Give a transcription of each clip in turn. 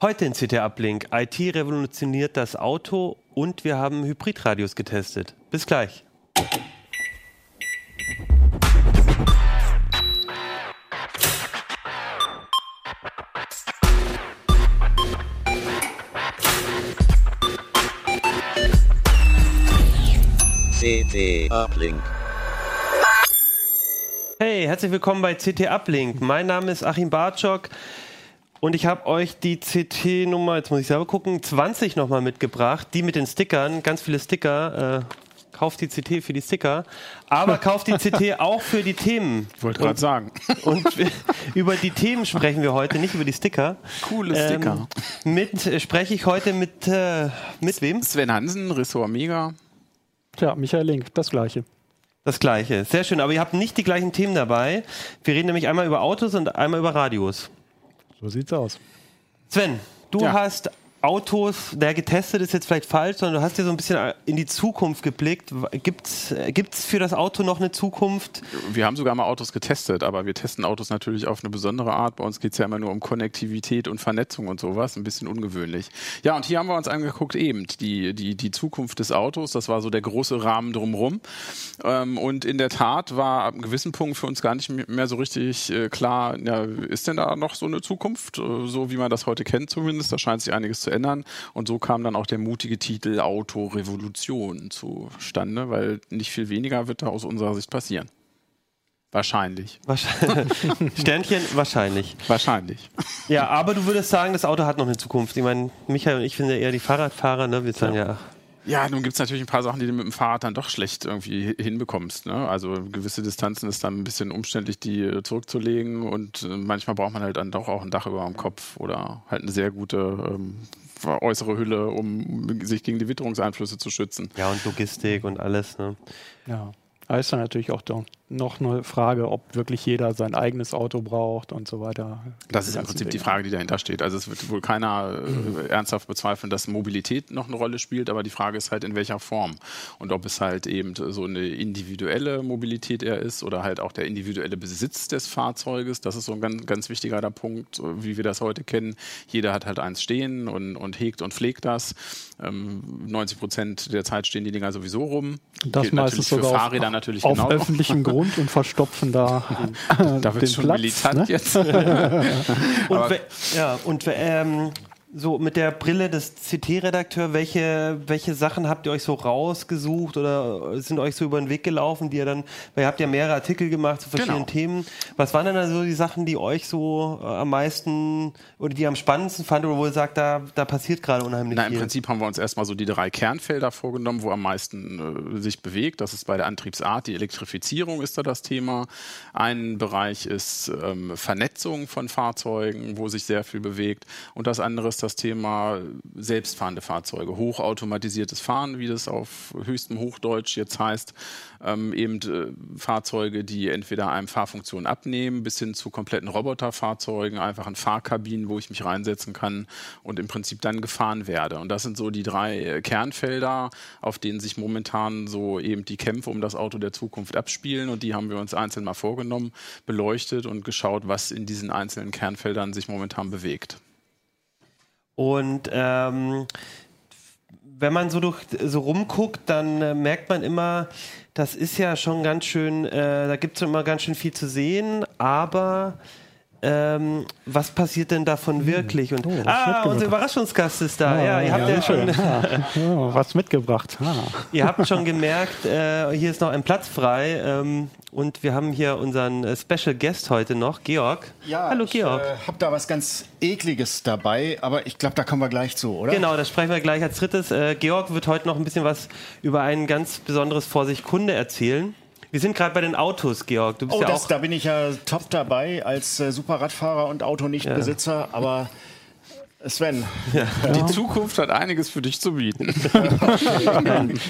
Heute in CT Uplink. IT revolutioniert das Auto und wir haben Hybridradios getestet. Bis gleich. CT Uplink. Hey, herzlich willkommen bei CT Uplink. Mein Name ist Achim Bartschok und ich habe euch die CT-Nummer, jetzt muss ich selber gucken, 20 nochmal mitgebracht. Die mit den Stickern, ganz viele Sticker. Äh, kauft die CT für die Sticker, aber kauft die CT auch für die Themen. Wollte gerade sagen. Und über die Themen sprechen wir heute, nicht über die Sticker. Coole Sticker. Ähm, mit äh, spreche ich heute mit äh, mit wem? Sven Hansen, Ressort Mega. Tja, Michael Link, das gleiche. Das gleiche. Sehr schön, aber ihr habt nicht die gleichen Themen dabei. Wir reden nämlich einmal über Autos und einmal über Radios. So sieht's aus. Sven, du Ja. hast Autos, der getestet ist jetzt vielleicht falsch, sondern du hast dir so ein bisschen in die Zukunft geblickt. Gibt's gibt's für das Auto noch eine Zukunft? Wir haben sogar mal Autos getestet, aber wir testen Autos natürlich auf eine besondere Art. Bei uns geht es ja immer nur um Konnektivität und Vernetzung und sowas. Ein bisschen ungewöhnlich. Ja, und hier haben wir uns angeguckt, eben die, die, die Zukunft des Autos. Das war so der große Rahmen drumrum. Ähm, und in der Tat war ab einem gewissen Punkt für uns gar nicht mehr so richtig äh, klar, ja, ist denn da noch so eine Zukunft, äh, so wie man das heute kennt zumindest. Da scheint sich einiges zu ändern. Und so kam dann auch der mutige Titel Autorevolution zustande, weil nicht viel weniger wird da aus unserer Sicht passieren. Wahrscheinlich. Wahrscheinlich. Sternchen, wahrscheinlich. Wahrscheinlich. Ja, aber du würdest sagen, das Auto hat noch eine Zukunft. Ich meine, Michael und ich sind ja eher die Fahrradfahrer, ne? Wir sagen ja, Ja, nun gibt es natürlich ein paar Sachen, die du mit dem Fahrrad dann doch schlecht irgendwie hi- hinbekommst. Ne? Also gewisse Distanzen ist dann ein bisschen umständlich, die äh, zurückzulegen und äh, manchmal braucht man halt dann doch auch ein Dach über dem Kopf oder halt eine sehr gute ähm, äußere Hülle, um sich gegen die Witterungseinflüsse zu schützen. ja, und Logistik und alles, ne? Ja. Da ist dann natürlich auch doch noch eine Frage, ob wirklich jeder sein eigenes Auto braucht und so weiter. Das ist im Prinzip die Dinge. Frage, die dahinter steht. Also es wird wohl keiner äh, ernsthaft bezweifeln, dass Mobilität noch eine Rolle spielt, aber die Frage ist halt in welcher Form und ob es halt eben so eine individuelle Mobilität eher ist oder halt auch der individuelle Besitz des Fahrzeuges. Das ist so ein ganz, ganz wichtiger Punkt, wie wir das heute kennen. Jeder hat halt eins stehen und, und hegt und pflegt das. Ähm, 90 Prozent der Zeit stehen die Dinger sowieso rum. Das Gilt meistens natürlich für Fahrräder auf, natürlich auf genau. öffentlichem Grund und verstopfen da Da wird den schon Platz, militant ne? jetzt. Und, we- ja, und we- ähm, so mit der Brille des CT-Redakteur, welche, welche Sachen habt ihr euch so rausgesucht oder sind euch so über den Weg gelaufen, die ihr dann, weil ihr habt ja mehrere Artikel gemacht zu verschiedenen Genau. Themen. Was waren denn da so die Sachen, die euch so äh, am meisten oder die ihr am spannendsten fand oder wo ihr sagt, da, da passiert gerade unheimlich Na, im viel? Prinzip haben wir uns erstmal so die drei Kernfelder vorgenommen, wo am meisten äh, sich bewegt. Das ist bei der Antriebsart, die Elektrifizierung ist da das Thema. Ein Bereich ist ähm, Vernetzung von Fahrzeugen, wo sich sehr viel bewegt. Und das andere ist das Thema selbstfahrende Fahrzeuge, hochautomatisiertes Fahren, wie das auf höchstem Hochdeutsch jetzt heißt. Ähm, eben äh, Fahrzeuge, die entweder einem Fahrfunktion abnehmen, bis hin zu kompletten Roboterfahrzeugen, einfachen Fahrkabinen, wo ich mich reinsetzen kann und im Prinzip dann gefahren werde. Und das sind so die drei äh, Kernfelder, auf denen sich momentan so eben die Kämpfe um das Auto der Zukunft abspielen. Und die haben wir uns einzeln mal vorgenommen, beleuchtet und geschaut, was in diesen einzelnen Kernfeldern sich momentan bewegt. Und ähm, wenn man so durch so rumguckt, dann äh, merkt man immer, das ist ja schon ganz schön, äh, da gibt es immer ganz schön viel zu sehen, aber ähm, was passiert denn davon wirklich? Und Oh, was ah, mitgebracht. unser Überraschungsgast ist da. ja, ihr habt ja, schon, Ja, was mitgebracht. Ah. ihr habt schon gemerkt, äh, hier ist noch ein Platz frei ähm, und wir haben hier unseren äh, Special Guest heute noch, Georg. Ja, Hallo ich Georg. äh, habe da was ganz Ekliges dabei, aber ich glaube, da kommen wir gleich zu, oder? Genau, das sprechen wir gleich als drittes. Äh, Georg wird heute noch ein bisschen was über ein ganz besonderes Vorsicht Kunde erzählen. Wir sind gerade bei den Autos, Georg. Du bist Oh, ja das, auch. da bin ich ja top dabei als äh, Superradfahrer und Autonichtbesitzer, aber Sven, Die Zukunft hat einiges für dich zu bieten.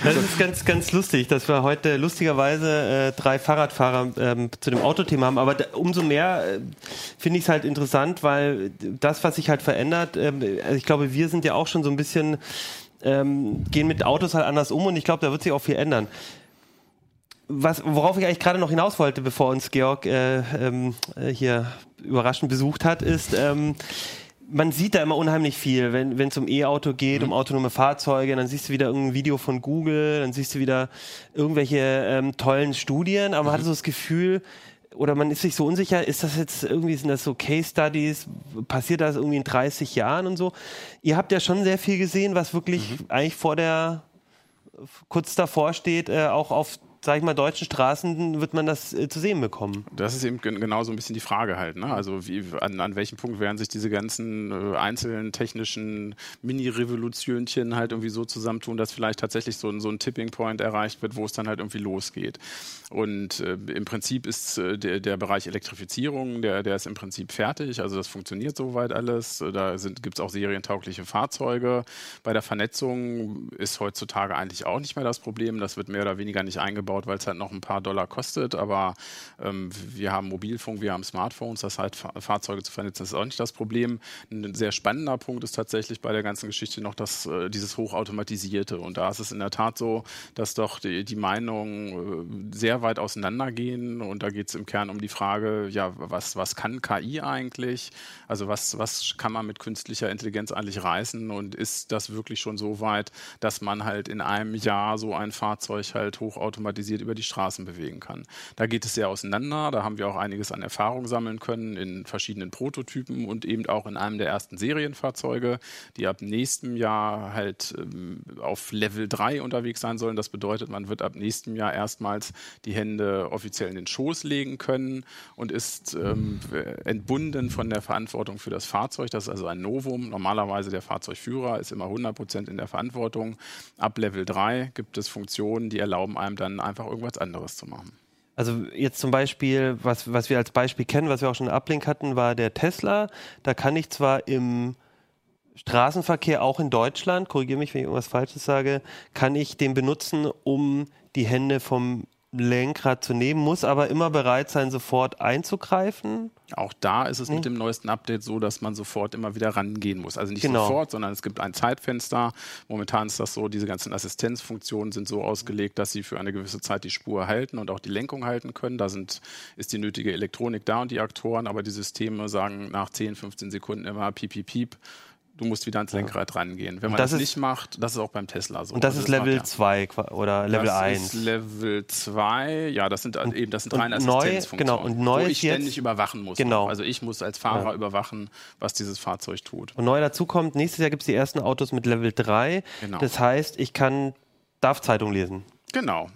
Das ist ganz, ganz lustig, dass wir heute lustigerweise äh, drei Fahrradfahrer ähm, zu dem Autothema haben. Aber da, umso mehr äh, finde ich es halt interessant, weil das, was sich halt verändert, ähm, also ich glaube, wir sind ja auch schon so ein bisschen, ähm, gehen mit Autos halt anders um und ich glaube, da wird sich auch viel ändern. Was, worauf ich eigentlich gerade noch hinaus wollte, bevor uns Georg äh, ähm, äh, hier überraschend besucht hat, ist, ähm, man sieht da immer unheimlich viel, wenn es um E-Auto geht, Mhm. um autonome Fahrzeuge, dann siehst du wieder irgendein Video von Google, dann siehst du wieder irgendwelche ähm, tollen Studien, aber man Mhm. hat so das Gefühl, oder man ist sich so unsicher, ist das jetzt irgendwie, sind das so Case Studies, passiert das irgendwie in 30 Jahren und so? Ihr habt ja schon sehr viel gesehen, was wirklich Mhm. eigentlich vor der, kurz davor steht, äh, auch auf, sag ich mal, deutschen Straßen wird man das äh, zu sehen bekommen. Das ist eben gen- genau so ein bisschen die Frage halt. Ne? Also wie, an, an welchem Punkt werden sich diese ganzen äh, einzelnen technischen Mini-Revolutionchen halt irgendwie so zusammentun, dass vielleicht tatsächlich so, ein- so ein Tipping Point erreicht wird, wo es dann halt irgendwie losgeht. Und äh, im Prinzip ist äh, der, der Bereich Elektrifizierung, der, der ist im Prinzip fertig. Also das funktioniert soweit alles. Da gibt es auch serientaugliche Fahrzeuge. Bei der Vernetzung ist heutzutage eigentlich auch nicht mehr das Problem. Das wird mehr oder weniger nicht eingebaut, weil es halt noch ein paar Dollar kostet. Aber ähm, wir haben Mobilfunk, wir haben Smartphones. Das heißt, Fa- Fahrzeuge zu vernetzen ist auch nicht das Problem. Ein sehr spannender Punkt ist tatsächlich bei der ganzen Geschichte noch das, äh, dieses Hochautomatisierte. Und da ist es in der Tat so, dass doch die, die Meinungen äh, sehr weit auseinandergehen. Und da geht es im Kern um die Frage, ja, was, was kann KI eigentlich? Also was, was kann man mit künstlicher Intelligenz eigentlich reißen? Und ist das wirklich schon so weit, dass man halt in einem Jahr so ein Fahrzeug halt hochautomatisiert über die Straßen bewegen kann? Da geht es sehr auseinander. Da haben wir auch einiges an Erfahrung sammeln können in verschiedenen Prototypen und eben auch in einem der ersten Serienfahrzeuge, die ab nächstem Jahr halt ähm, auf Level 3 unterwegs sein sollen. Das bedeutet, man wird ab nächstem Jahr erstmals die Hände offiziell in den Schoß legen können und ist ähm, entbunden von der Verantwortung für das Fahrzeug. Das ist also ein Novum. Normalerweise der Fahrzeugführer ist immer 100 Prozent in der Verantwortung. Ab Level 3 gibt es Funktionen, die erlauben einem dann einfach irgendwas anderes zu machen. Also jetzt zum Beispiel, was, was wir als Beispiel kennen, was wir auch schon in Uplink hatten, war der Tesla. Da kann ich zwar im Straßenverkehr auch in Deutschland, korrigiere mich, wenn ich irgendwas Falsches sage, kann ich den benutzen, um die Hände vom Lenkrad zu nehmen, muss aber immer bereit sein, sofort einzugreifen. Auch da ist es Nee. mit dem neuesten Update so, dass man sofort immer wieder rangehen muss. Also nicht Genau. sofort, sondern es gibt ein Zeitfenster. Momentan ist das so, diese ganzen Assistenzfunktionen sind so ausgelegt, dass sie für eine gewisse Zeit die Spur halten und auch die Lenkung halten können. Da sind, ist die nötige Elektronik da und die Aktoren, aber die Systeme sagen nach 10, 15 Sekunden immer piep, piep, piep. Du musst wieder ans Lenkrad rangehen. Wenn man das das, nicht macht, das ist auch beim Tesla so. Und das Also ist Level macht er. 2 oder Level das 1. Ist Level 2, ja, das sind also eben das sind und reine Assistenzfunktionen, genau, und neu wo ich ständig jetzt- überwachen muss. Genau. noch. Also ich muss als Fahrer Ja. überwachen, was dieses Fahrzeug tut. Und neu dazu kommt, nächstes Jahr gibt es die ersten Autos mit Level 3. Genau. Das heißt, ich kann, darf Zeitung lesen. Genau.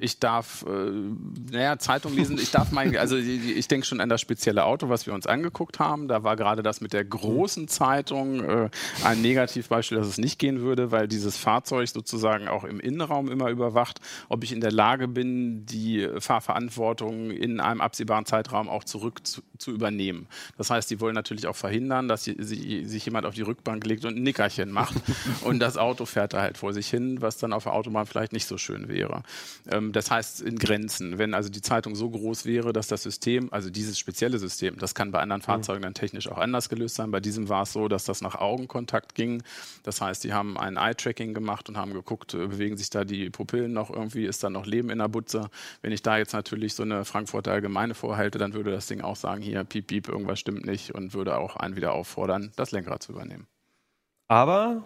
Ich darf, äh, naja, Zeitung lesen, ich darf mein, also ich, ich denke schon an das spezielle Auto, was wir uns angeguckt haben. Da war gerade das mit der großen Zeitung äh, ein Negativbeispiel, dass es nicht gehen würde, weil dieses Fahrzeug sozusagen auch im Innenraum immer überwacht, ob ich in der Lage bin, die Fahrverantwortung in einem absehbaren Zeitraum auch zurück zu, zu übernehmen. Das heißt, die wollen natürlich auch verhindern, dass sie, sie, sich jemand auf die Rückbank legt und ein Nickerchen macht und das Auto fährt da halt vor sich hin, was dann auf der Autobahn vielleicht nicht so schön wäre. Ähm, das heißt in Grenzen. Wenn also die Zeitung so groß wäre, dass das System, also dieses spezielle System, das kann bei anderen Fahrzeugen dann technisch auch anders gelöst sein. Bei diesem war es so, dass das nach Augenkontakt ging. Das heißt, die haben ein Eye-Tracking gemacht und haben geguckt, äh, bewegen sich da die Pupillen noch irgendwie, ist da noch Leben in der Butze. Wenn ich da jetzt natürlich so eine Frankfurter Allgemeine vorhalte, dann würde das Ding auch sagen, hier, piep, piep, irgendwas stimmt nicht und würde auch einen wieder auffordern, das Lenkrad zu übernehmen. Aber,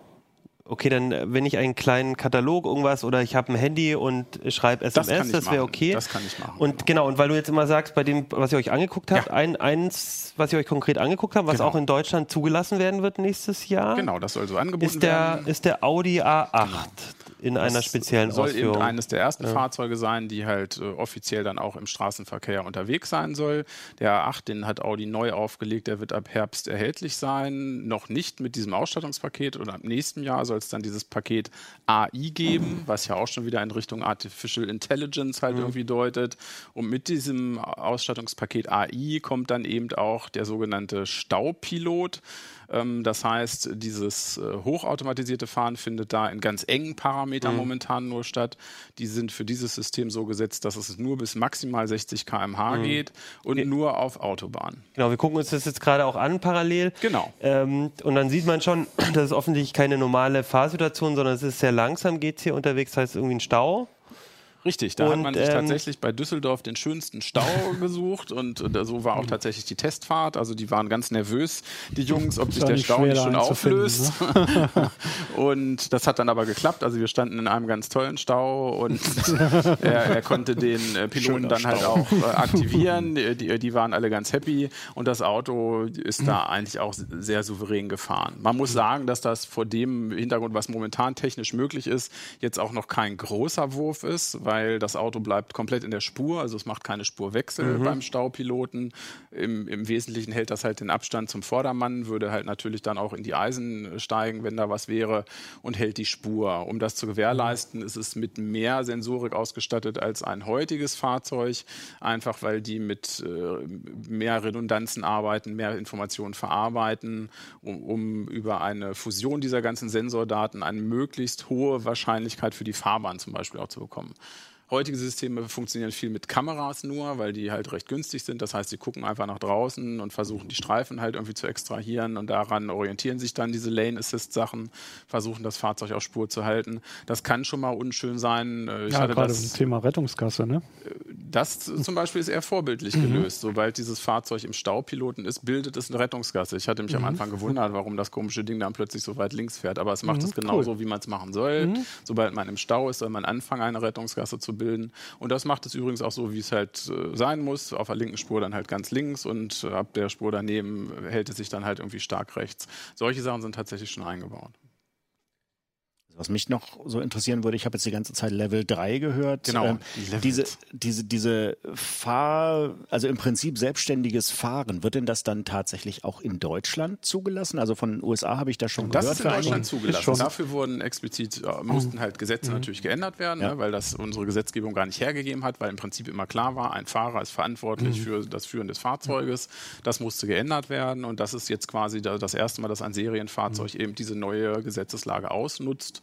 okay, dann, äh, wenn ich einen kleinen Katalog, irgendwas, oder ich habe ein Handy und schreibe Das SMS, ich das wäre okay. Das kann ich machen. Und genau, und weil du jetzt immer sagst, bei dem, was ihr euch angeguckt habt, Ja. ein, eins, was ihr euch konkret angeguckt habt, was Genau. auch in Deutschland zugelassen werden wird nächstes Jahr, Genau, das soll so angeboten ist, der, werden. ist der Audi A8 in einer Das speziellen soll Ausführung. eben eines der ersten Fahrzeuge sein, die halt äh, offiziell dann auch im Straßenverkehr unterwegs sein soll. Der A8, den hat Audi neu aufgelegt, der wird ab Herbst erhältlich sein. Noch nicht mit diesem Ausstattungspaket und ab nächsten Jahr soll es dann dieses Paket AI geben, was ja auch schon wieder in Richtung Artificial Intelligence halt irgendwie deutet. Und mit diesem Ausstattungspaket AI kommt dann eben auch der sogenannte Staupilot. Das heißt, dieses äh, hochautomatisierte Fahren findet da in ganz engen Parametern momentan nur statt. Die sind für dieses System so gesetzt, dass es nur bis maximal 60 km/h geht und nur auf Autobahn. Genau, wir gucken uns das jetzt gerade auch an parallel. Genau. Ähm, und dann sieht man schon, das ist offensichtlich keine normale Fahrsituation, sondern es ist sehr langsam, geht hier unterwegs, heißt irgendwie ein Stau. Richtig, da hat Und, man sich ähm, tatsächlich bei Düsseldorf den schönsten Stau gesucht und äh, so war auch tatsächlich die Testfahrt. Also die waren ganz nervös, die Jungs, ob sich der Stau nicht schon auflöst. und das hat dann aber geklappt. Also wir standen in einem ganz tollen Stau und er, er konnte den äh, Piloten Schöner dann halt Stau. auch äh, aktivieren. Die, die, die waren alle ganz happy und das Auto ist da eigentlich auch sehr souverän gefahren. Man muss sagen, dass das vor dem Hintergrund, was momentan technisch möglich ist, jetzt auch noch kein großer Wurf ist, weil das Auto bleibt komplett in der Spur, also es macht keine Spurwechsel beim Staupiloten. Im, Im Wesentlichen hält das halt den Abstand zum Vordermann, würde halt natürlich dann auch in die Eisen steigen, wenn da was wäre und hält die Spur. Um das zu gewährleisten, ist es mit mehr Sensorik ausgestattet als ein heutiges Fahrzeug, einfach weil die mit äh, mehr Redundanzen arbeiten, mehr Informationen verarbeiten, um, um über eine Fusion dieser ganzen Sensordaten eine möglichst hohe Wahrscheinlichkeit für die Fahrbahn zum Beispiel auch zu bekommen. Heutige Systeme funktionieren viel mit Kameras nur, weil die halt recht günstig sind. Das heißt, sie gucken einfach nach draußen und versuchen die Streifen halt irgendwie zu extrahieren und daran orientieren sich dann diese Lane Assist Sachen, versuchen das Fahrzeug auf Spur zu halten. Das kann schon mal unschön sein. Äh, Ich Ja, hatte gerade das, Thema Rettungsgasse, ne? das zum Beispiel ist eher vorbildlich gelöst. Sobald dieses Fahrzeug im Staupiloten ist, bildet es eine Rettungsgasse. Ich hatte mich am Anfang gewundert, warum das komische Ding dann plötzlich so weit links fährt. Aber es macht es genauso, wie man es machen soll. Sobald man im Stau ist, soll man anfangen, eine Rettungsgasse zu bilden. Und das macht es übrigens auch so, wie es halt äh, sein muss. Auf der linken Spur dann halt ganz links und äh, ab der Spur daneben hält es sich dann halt irgendwie stark rechts. Solche Sachen sind tatsächlich schon eingebaut. Was mich noch so interessieren würde, ich habe jetzt die ganze Zeit Level 3 gehört. Genau, Ähm, diese, diese, diese Fahr, also im Prinzip selbstständiges Fahren, wird denn das dann tatsächlich auch in Deutschland zugelassen? Also von den USA habe ich da schon Das gehört. ist in Deutschland zugelassen. schon. Dafür wurden explizit, äh, mussten halt Gesetze natürlich geändert werden, Ja. ne, weil das unsere Gesetzgebung gar nicht hergegeben hat, weil im Prinzip immer klar war, ein Fahrer ist verantwortlich für das Führen des Fahrzeuges. Das musste geändert werden und das ist jetzt quasi da- das erste Mal, dass ein Serienfahrzeug eben diese neue Gesetzeslage ausnutzt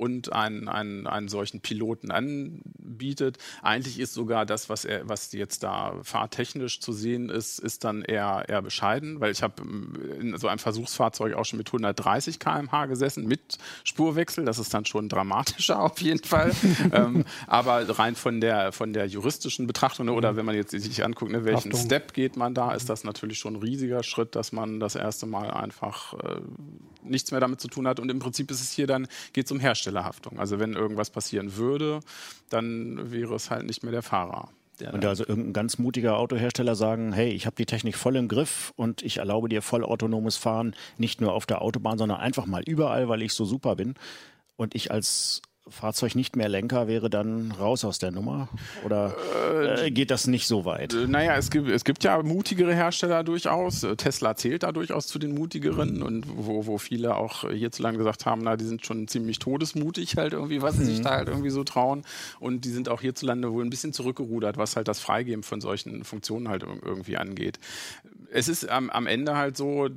und einen, einen, einen solchen Piloten anbietet. Eigentlich ist sogar das, was, er, was jetzt da fahrtechnisch zu sehen ist, ist dann eher, eher bescheiden, weil ich habe in so einem Versuchsfahrzeug auch schon mit 130 km/h gesessen, mit Spurwechsel. Das ist dann schon dramatischer auf jeden Fall. ähm, aber rein von der, von der juristischen Betrachtung ne, oder wenn man jetzt sich anguckt, ne, welchen Haftung. Step geht man da, ist das natürlich schon ein riesiger Schritt, dass man das erste Mal einfach äh, nichts mehr damit zu tun hat. Und im Prinzip ist es hier dann, geht es um Herstellerhaftung. Also wenn irgendwas passieren würde, dann wäre es halt nicht mehr der Fahrer. Der Und also irgendein ganz mutiger Autohersteller sagen, hey, ich habe die Technik voll im Griff und ich erlaube dir voll autonomes Fahren, nicht nur auf der Autobahn, sondern einfach mal überall, weil ich so super bin. Und ich als Fahrzeug nicht mehr Lenker wäre dann raus aus der Nummer? Oder äh, geht das nicht so weit? Äh, Naja, es gibt, es gibt ja mutigere Hersteller durchaus. Äh, Tesla zählt da durchaus zu den mutigeren und wo, wo viele auch hierzulande gesagt haben, na, die sind schon ziemlich todesmutig halt irgendwie, was sie sich da halt irgendwie so trauen. Und die sind auch hierzulande wohl ein bisschen zurückgerudert, was halt das Freigeben von solchen Funktionen halt ir- irgendwie angeht. Es ist am, am Ende halt so,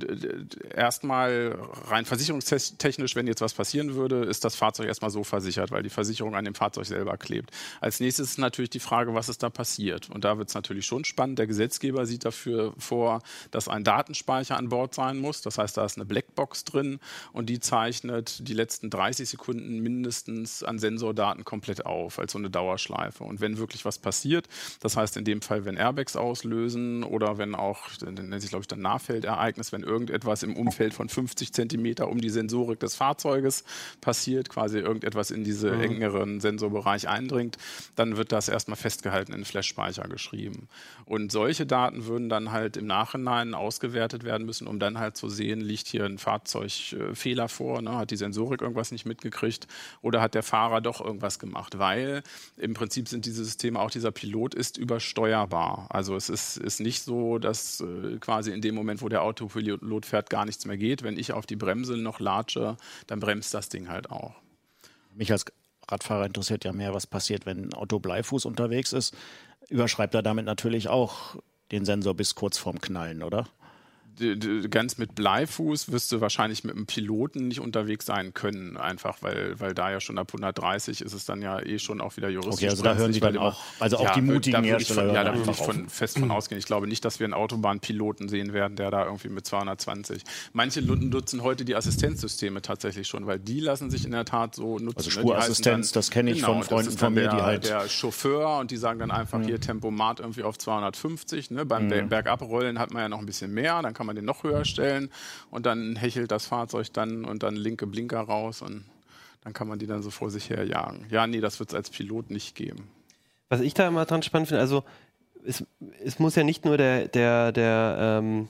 erstmal rein versicherungstechnisch, wenn jetzt was passieren würde, ist das Fahrzeug erstmal so versichert, weil die Versicherung an dem Fahrzeug selber klebt. Als nächstes ist natürlich die Frage, was ist da passiert? Und da wird es natürlich schon spannend. Der Gesetzgeber sieht dafür vor, dass ein Datenspeicher an Bord sein muss. Das heißt, da ist eine Blackbox drin und die zeichnet die letzten 30 Sekunden mindestens an Sensordaten komplett auf, als so eine Dauerschleife. Und wenn wirklich was passiert, das heißt in dem Fall, wenn Airbags auslösen oder wenn auch, nennt sich glaube ich dann Nahfeldereignis, wenn irgendetwas im Umfeld von 50 Zentimeter um die Sensorik des Fahrzeuges passiert, quasi irgendetwas in diese engeren Sensorbereich eindringt, dann wird das erstmal festgehalten in Flash-Speicher geschrieben. Und solche Daten würden dann halt im Nachhinein ausgewertet werden müssen, um dann halt zu sehen, liegt hier ein Fahrzeugfehler vor, ne? hat die Sensorik irgendwas nicht mitgekriegt oder hat der Fahrer doch irgendwas gemacht, weil im Prinzip sind diese Systeme, auch dieser Pilot ist übersteuerbar. Also es ist, ist nicht so, dass quasi in dem Moment, wo der Autopilot fährt, gar nichts mehr geht. Wenn ich auf die Bremse noch latsche, dann bremst das Ding halt auch. Mich als Radfahrer interessiert ja mehr, was passiert, wenn ein Auto bleifuß unterwegs ist. Überschreibt er damit natürlich auch den Sensor bis kurz vorm Knallen, oder? Ganz mit Bleifuß wirst du wahrscheinlich mit einem Piloten nicht unterwegs sein können, einfach weil, weil da ja schon ab 130 ist es dann ja eh schon auch wieder juristisch. Okay, also da hören weil dann auch- also auch die würd- mutigen da Hersteller von, Ja, da würde ich von, fest von ausgehen. Ich glaube nicht, dass wir einen Autobahnpiloten sehen werden, der da irgendwie mit 220. Manche lu- nutzen heute die Assistenzsysteme tatsächlich schon, weil die lassen sich in der Tat so nutzen. Also ne? Die Spurassistenz, heißen das kenne ich von das Freunden von dann mir, die halt- Der Chauffeur und die sagen dann einfach hier Tempomat irgendwie auf 250. Ne? Beim Ber- Bergabrollen hat man ja noch ein bisschen mehr, dann kann man den noch höher stellen und dann hechelt das Fahrzeug dann und dann linke Blinker raus und dann kann man die dann so vor sich her jagen. Ja, nee, das wird es als Pilot nicht geben. Was ich da immer dran spannend finde, also es, es muss ja nicht nur der, der, der, ähm,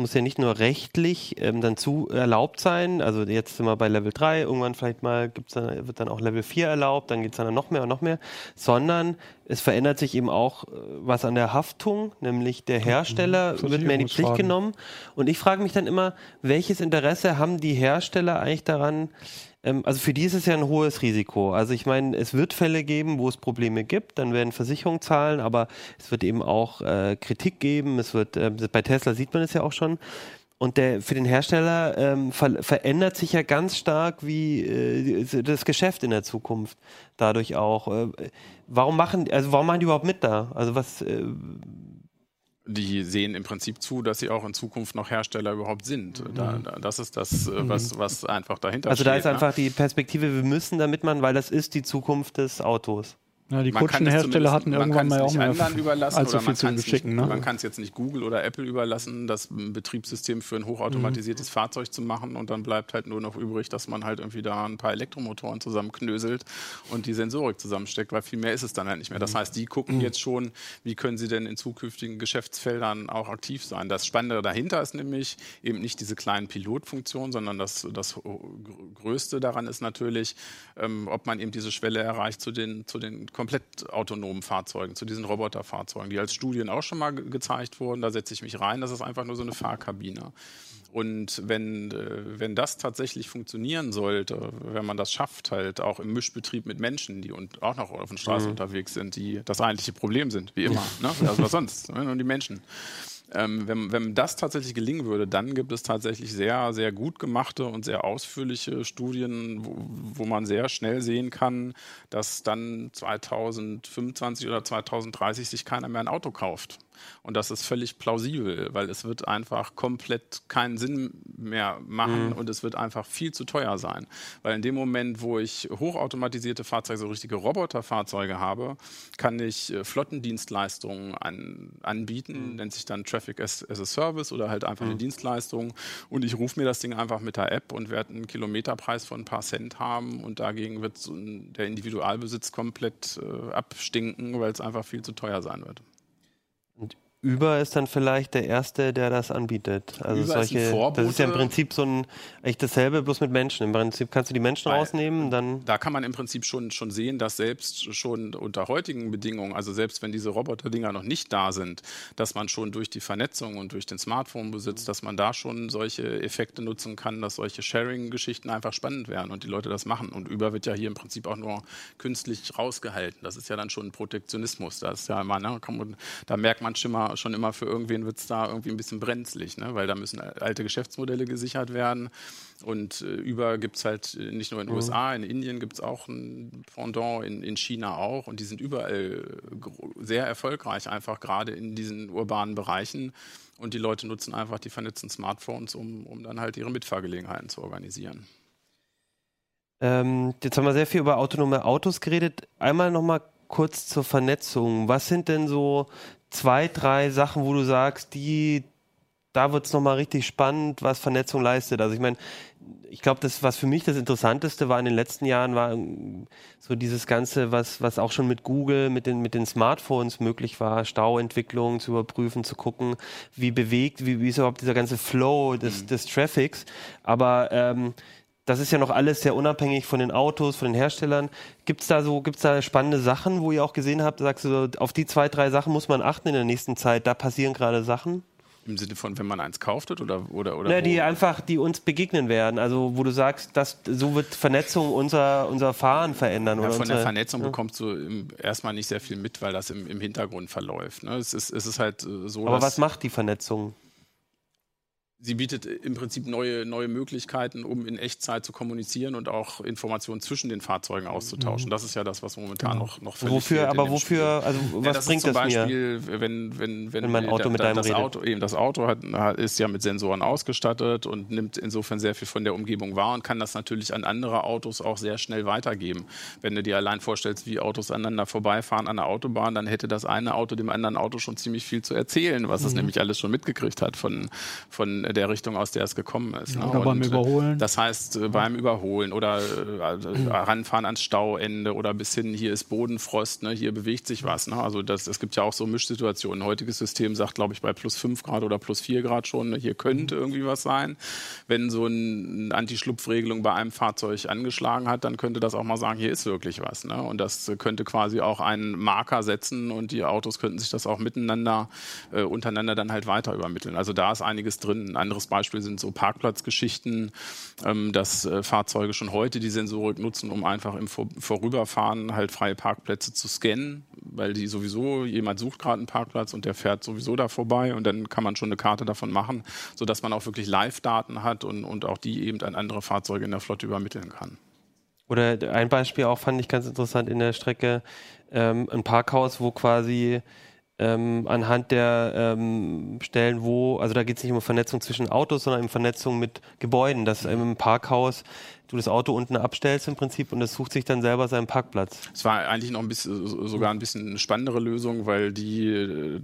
muss ja nicht nur rechtlich ähm, dann zu erlaubt sein, also jetzt sind wir bei Level 3, irgendwann vielleicht mal gibt's dann, wird dann auch Level 4 erlaubt, dann geht es dann noch mehr und noch mehr, sondern es verändert sich eben auch äh, was an der Haftung, nämlich der Hersteller wird mehr in die Pflicht genommen. Und ich frage mich dann immer, welches Interesse haben die Hersteller eigentlich daran, ähm, also für die ist es ja ein hohes Risiko. Also ich meine, es wird Fälle geben, wo es Probleme gibt, dann werden Versicherungen zahlen, aber es wird eben auch äh, Kritik geben. Es wird, äh, bei Tesla sieht man es ja auch schon. Und der, für den Hersteller ähm, ver verändert sich ja ganz stark wie äh, das Geschäft in der Zukunft dadurch auch. Äh, warum machen, also warum machen die überhaupt mit da? Also was, äh, die sehen im Prinzip zu, dass sie auch in Zukunft noch Hersteller überhaupt sind. Da, da, das ist das, äh, was, was einfach dahinter also steht. da ist ne? einfach die Perspektive, wir müssen da mitmachen, weil das ist die Zukunft des Autos. Ja, die Kutschenhersteller hatten irgendwann mal auch überlassen allzu oder viel man zu kann es beschicken. nicht, Ne? Man kann es jetzt nicht Google oder Apple überlassen, das Betriebssystem für ein hochautomatisiertes Mhm. Fahrzeug zu machen und dann bleibt halt nur noch übrig, dass man halt irgendwie da ein paar Elektromotoren zusammenknöselt und die Sensorik zusammensteckt, weil viel mehr ist es dann halt nicht mehr. Das Mhm. heißt, die gucken jetzt schon, wie können sie denn in zukünftigen Geschäftsfeldern auch aktiv sein. Das Spannende dahinter ist nämlich eben nicht diese kleinen Pilotfunktionen, sondern das, das Größte daran ist natürlich, ähm, ob man eben diese Schwelle erreicht zu den, zu den komplett autonomen Fahrzeugen, zu diesen Roboterfahrzeugen, die als Studien auch schon mal ge gezeigt wurden. Da setze ich mich rein. Das ist einfach nur so eine Fahrkabine. Und wenn, äh, wenn das tatsächlich funktionieren sollte, wenn man das schafft, halt auch im Mischbetrieb mit Menschen, die und auch noch auf den Straßen unterwegs sind, die das eigentliche Problem sind, wie immer. Ne? Also was sonst? Ne? Nur die Menschen. Ähm, wenn, wenn das tatsächlich gelingen würde, dann gibt es tatsächlich sehr, sehr gut gemachte und sehr ausführliche Studien, wo, wo man sehr schnell sehen kann, dass dann 2025 oder 2030 sich keiner mehr ein Auto kauft. Und das ist völlig plausibel, weil es wird einfach komplett keinen Sinn mehr machen und es wird einfach viel zu teuer sein. Weil in dem Moment, wo ich hochautomatisierte Fahrzeuge, so richtige Roboterfahrzeuge habe, kann ich äh, Flottendienstleistungen an, anbieten, nennt sich dann Traffic as, as a Service oder halt einfach eine Dienstleistung. Und ich rufe mir das Ding einfach mit der App und werde einen Kilometerpreis von ein paar Cent haben und dagegen wird so ein, der Individualbesitz komplett äh, abstinken, weil es einfach viel zu teuer sein wird. Uber ist dann vielleicht der Erste, der das anbietet. Also Uber ist solche, Vorbote. das ist ja im Prinzip so ein, eigentlich dasselbe, bloß mit Menschen. Im Prinzip kannst du die Menschen Weil- rausnehmen, dann Da kann man im Prinzip schon, schon sehen, dass selbst schon unter heutigen Bedingungen, also selbst wenn diese Roboterdinger noch nicht da sind, dass man schon durch die Vernetzung und durch den Smartphone-Besitz, dass man da schon solche Effekte nutzen kann, dass solche Sharing-Geschichten einfach spannend werden und die Leute das machen. Und Uber wird ja hier im Prinzip auch nur künstlich rausgehalten. Das ist ja dann schon ein Protektionismus. Das ist ja immer, ne, da merkt man schon, schon immer, für irgendwen wird es da irgendwie ein bisschen brenzlig, ne? weil da müssen alte Geschäftsmodelle gesichert werden. Und äh, über gibt es halt äh, nicht nur in den USA, in Indien gibt es auch ein Pendant, in, in China auch. Und die sind überall äh, sehr erfolgreich, einfach gerade in diesen urbanen Bereichen. Und die Leute nutzen einfach die vernetzten Smartphones, um, um dann halt ihre Mitfahrgelegenheiten zu organisieren. Ähm, jetzt haben wir sehr viel über autonome Autos geredet. Einmal nochmal kurz zur Vernetzung. Was sind denn so zwei, drei Sachen, wo du sagst, die, da wird es nochmal richtig spannend, was Vernetzung leistet? Also ich meine, ich glaube, das, was für mich das Interessanteste war in den letzten Jahren, war ähm, so dieses Ganze, was, was auch schon mit Google, mit den, mit den Smartphones möglich war, Stauentwicklung zu überprüfen, zu gucken, wie bewegt, wie, wie ist überhaupt dieser ganze Flow des, des Traffics. Aber ähm, das ist ja noch alles sehr unabhängig von den Autos, von den Herstellern. Gibt es da so, gibt's da spannende Sachen, wo ihr auch gesehen habt, sagst du, auf die zwei, drei Sachen muss man achten in der nächsten Zeit, da passieren gerade Sachen? Im Sinne von, wenn man eins kauft oder oder oder wo? die einfach, die uns begegnen werden. Also wo du sagst, dass so wird Vernetzung unser, unser Fahren verändern. Ja, oder von der unsere- Vernetzung bekommst du erstmal nicht sehr viel mit, weil das im, im Hintergrund verläuft. Ne? Es, ist, es ist halt äh, so, Aber was macht die Vernetzung? Sie bietet im Prinzip neue, neue Möglichkeiten, um in Echtzeit zu kommunizieren und auch Informationen zwischen den Fahrzeugen auszutauschen. Das ist ja das, was momentan Genau. noch, noch völlig Wofür, aber wofür, Spiel. also Ja, was das bringt zum das mir? Beispiel, wenn, wenn, wenn, Wenn mein Auto mit da, einem das redet. Auto, eben das Auto hat, hat- ist ja mit Sensoren ausgestattet und nimmt insofern sehr viel von der Umgebung wahr und kann das natürlich an andere Autos auch sehr schnell weitergeben. Wenn du dir allein vorstellst, wie Autos aneinander vorbeifahren an der Autobahn, dann hätte das eine Auto dem anderen Auto schon ziemlich viel zu erzählen, was Mhm. es nämlich alles schon mitgekriegt hat von, von der Richtung, aus der es gekommen ist. ne? oder beim Und, äh, Überholen. Das heißt, äh, beim Überholen oder äh, also, ranfahren ans Stauende oder bis hin, hier ist Bodenfrost, ne, hier bewegt sich was. Ne? Also das, es gibt ja auch so Mischsituationen. Heutiges System sagt, glaube ich, bei plus 5 Grad oder plus 4 Grad schon, ne, hier könnte irgendwie was sein. Wenn so ein- eine Anti-Schlupfregelung bei einem Fahrzeug angeschlagen hat, dann könnte das auch mal sagen, hier ist wirklich was. Ne? Und das äh, könnte quasi auch einen Marker setzen und die Autos könnten sich das auch miteinander, äh, untereinander dann halt weiter übermitteln. Also da ist einiges drin. Anderes Beispiel sind so Parkplatzgeschichten, ähm, dass äh, Fahrzeuge schon heute die Sensorik nutzen, um einfach im Vor Vorüberfahren halt freie Parkplätze zu scannen, weil die sowieso, jemand sucht gerade einen Parkplatz und der fährt sowieso da vorbei und dann kann man schon eine Karte davon machen, sodass man auch wirklich Live-Daten hat und, und auch die eben an andere Fahrzeuge in der Flotte übermitteln kann. Oder ein Beispiel auch fand ich ganz interessant in der Strecke, ähm, ein Parkhaus, wo quasi ähm, anhand der ähm, Stellen, wo, also da geht es nicht um Vernetzung zwischen Autos, sondern um Vernetzung mit Gebäuden, dass im Parkhaus du das Auto unten abstellst im Prinzip und es sucht sich dann selber seinen Parkplatz. Es war eigentlich noch ein bisschen, sogar ein bisschen eine spannendere Lösung, weil die äh,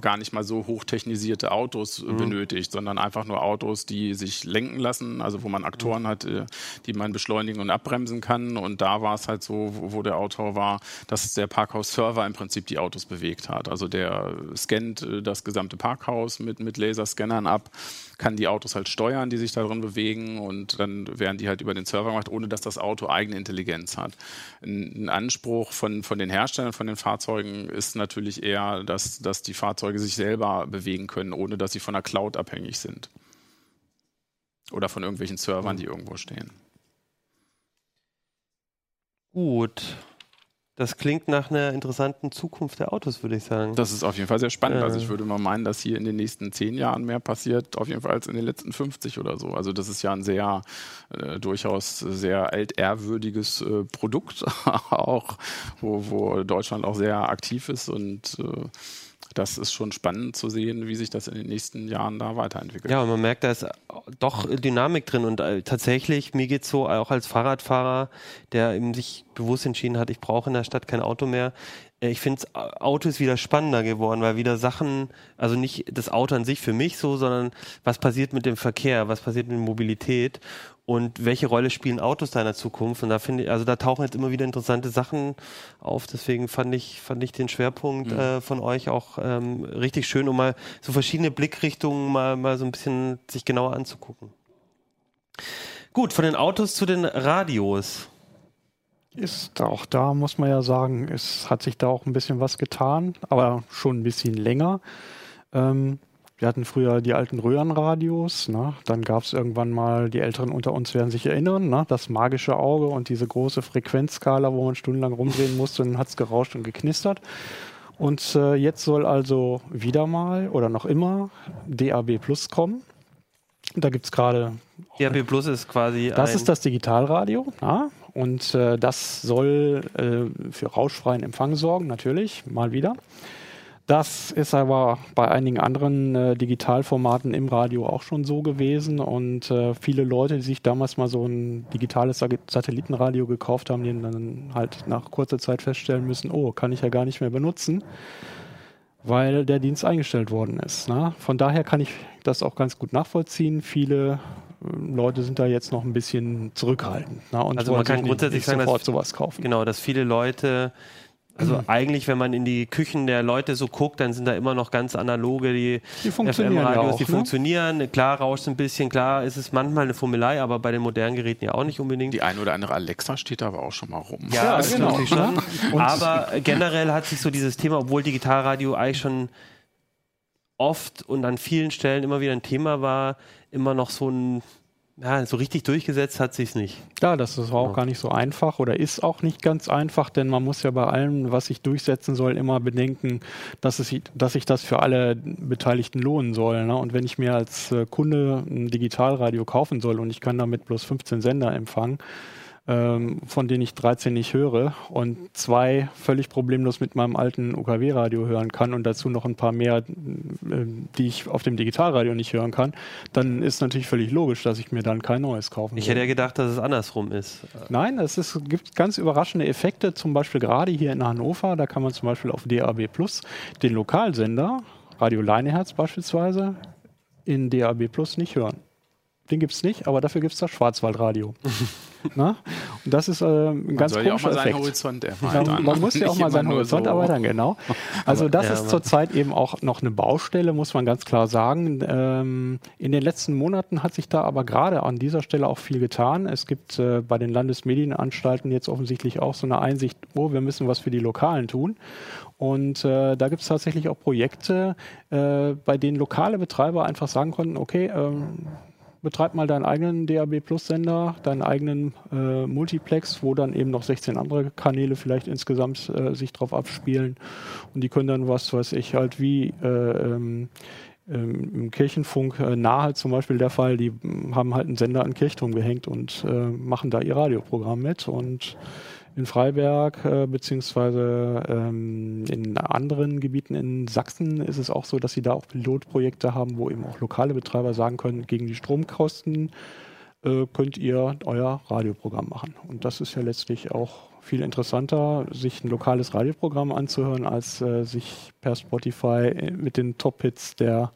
gar nicht mal so hochtechnisierte Autos äh, benötigt, sondern einfach nur Autos, die sich lenken lassen, also wo man Aktoren hat, äh, die man beschleunigen und abbremsen kann. Und da war es halt so, wo, der Autor war, dass der Parkhaus-Server im Prinzip die Autos bewegt hat. Also der scannt das gesamte Parkhaus mit, mit Laserscannern ab, kann die Autos halt steuern, die sich da drin bewegen und dann werden die halt über den Server gemacht, ohne dass das Auto eigene Intelligenz hat. Ein, ein Anspruch von, von den Herstellern von den Fahrzeugen ist natürlich eher, dass, dass die Fahrzeuge sich selber bewegen können, ohne dass sie von der Cloud abhängig sind. Oder von irgendwelchen Servern, die irgendwo stehen. Gut. Das klingt nach einer interessanten Zukunft der Autos, würde ich sagen. Das ist auf jeden Fall sehr spannend. Äh. Also ich würde mal meinen, dass hier in den nächsten zehn Jahren mehr passiert, auf jeden Fall als in den letzten 50 oder so. Also das ist ja ein sehr, äh, durchaus sehr altehrwürdiges äh, Produkt auch, wo, wo Deutschland auch sehr aktiv ist und äh, das ist schon spannend zu sehen, wie sich das in den nächsten Jahren da weiterentwickelt. Ja, und man merkt, da ist doch Dynamik drin und äh, tatsächlich, mir geht's so, auch als Fahrradfahrer, der eben sich bewusst entschieden hat, ich brauche in der Stadt kein Auto mehr. äh, Ich finde, Auto ist wieder spannender geworden, weil wieder Sachen, also nicht das Auto an sich für mich so, sondern was passiert mit dem Verkehr, was passiert mit der Mobilität und welche Rolle spielen Autos da in der Zukunft. Und da finde ich, also da tauchen jetzt immer wieder interessante Sachen auf. Deswegen fand ich, fand ich den Schwerpunkt äh, von euch auch ähm, richtig schön, um mal so verschiedene Blickrichtungen mal, mal so ein bisschen sich genauer anzugucken. Gut, von den Autos zu den Radios. Ist auch da, muss man ja sagen, es hat sich da auch ein bisschen was getan, aber schon ein bisschen länger. Ähm, wir hatten früher die alten Röhrenradios, ne? dann gab es irgendwann mal, die Älteren unter uns werden sich erinnern, ne? das magische Auge und diese große Frequenzskala, wo man stundenlang rumdrehen musste und dann hat es gerauscht und geknistert. Und äh, jetzt soll also wieder mal oder noch immer DAB Plus kommen. Da gibt es gerade DAB Plus ist quasi das ist das Digitalradio. Ja? Und äh, das soll äh, für rauschfreien Empfang sorgen, natürlich, mal wieder. Das ist aber bei einigen anderen äh, Digitalformaten im Radio auch schon so gewesen. Und äh, viele Leute, die sich damals mal so ein digitales Sa- Satellitenradio gekauft haben, die dann halt nach kurzer Zeit feststellen müssen, oh, kann ich ja gar nicht mehr benutzen, weil der Dienst eingestellt worden ist. Ne? Von daher kann ich das auch ganz gut nachvollziehen. Viele äh, Leute sind da jetzt noch ein bisschen zurückhaltend. Ne? Also man kann grundsätzlich sagen, dass- sofort sowas kaufen. Genau, dass viele Leute, also eigentlich, wenn man in die Küchen der Leute so guckt, dann sind da immer noch ganz analoge, die, Die funktionieren ja FM-Radios, die ne? funktionieren. Klar rauscht ein bisschen, klar ist es manchmal eine Fummelei, aber bei den modernen Geräten ja auch nicht unbedingt. Die ein oder andere Alexa steht da aber auch schon mal rum. Ja, das genau, natürlich schon. Aber generell hat sich so dieses Thema, obwohl Digitalradio eigentlich schon oft und an vielen Stellen immer wieder ein Thema war, immer noch so ein ja, so richtig durchgesetzt hat sich's nicht. Ja, das ist auch gar nicht so einfach oder ist auch nicht ganz einfach, denn man muss ja bei allem, was sich durchsetzen soll, immer bedenken, dass, es, dass sich das für alle Beteiligten lohnen soll. Ne? Und wenn ich mir als äh, Kunde ein Digitalradio kaufen soll und ich kann damit bloß 15 Sender empfangen, ähm, von denen ich 13 nicht höre und zwei völlig problemlos mit meinem alten UKW-Radio hören kann und dazu noch ein paar mehr, äh, die ich auf dem Digitalradio nicht hören kann, dann ist natürlich völlig logisch, dass ich mir dann kein neues kaufen Ich hätte ja gedacht, dass es andersrum ist. Nein, es ist, gibt ganz überraschende Effekte, zum Beispiel gerade hier in Hannover, da kann man zum Beispiel auf DAB Plus den Lokalsender, Radio Leineherz beispielsweise, in DAB Plus nicht hören. Den gibt es nicht, aber dafür gibt es das Schwarzwaldradio. Na? Und das ist äh, ein Man ganz soll ja auch komischer mal seinen Effekt. Horizont Ja, erweitern. man muss ja auch mal seinen Horizont so. erweitern, genau. Also das Ja, ist zurzeit eben auch noch eine Baustelle, muss man ganz klar sagen. Ähm, in den letzten Monaten hat sich da aber gerade an dieser Stelle auch viel getan. Es gibt äh, bei den Landesmedienanstalten jetzt offensichtlich auch so eine Einsicht, oh, wir müssen was für die Lokalen tun. Und äh, da gibt es tatsächlich auch Projekte, äh, bei denen lokale Betreiber einfach sagen konnten, okay, ähm, betreib mal deinen eigenen DAB Plus Sender, deinen eigenen äh, Multiplex, wo dann eben noch 16 andere Kanäle vielleicht insgesamt äh, sich drauf abspielen. Und die können dann was, weiß ich, halt wie äh, ähm, ähm, im Kirchenfunk äh, nahe zum Beispiel der Fall, die haben halt einen Sender an den Kirchturm gehängt und äh, machen da ihr Radioprogramm mit und in Freiberg äh, beziehungsweise ähm, in anderen Gebieten in Sachsen ist es auch so, dass sie da auch Pilotprojekte haben, wo eben auch lokale Betreiber sagen können, gegen die Stromkosten äh, könnt ihr euer Radioprogramm machen. Und das ist ja letztlich auch viel interessanter, sich ein lokales Radioprogramm anzuhören, als äh, sich per Spotify äh, mit den Top-Hits der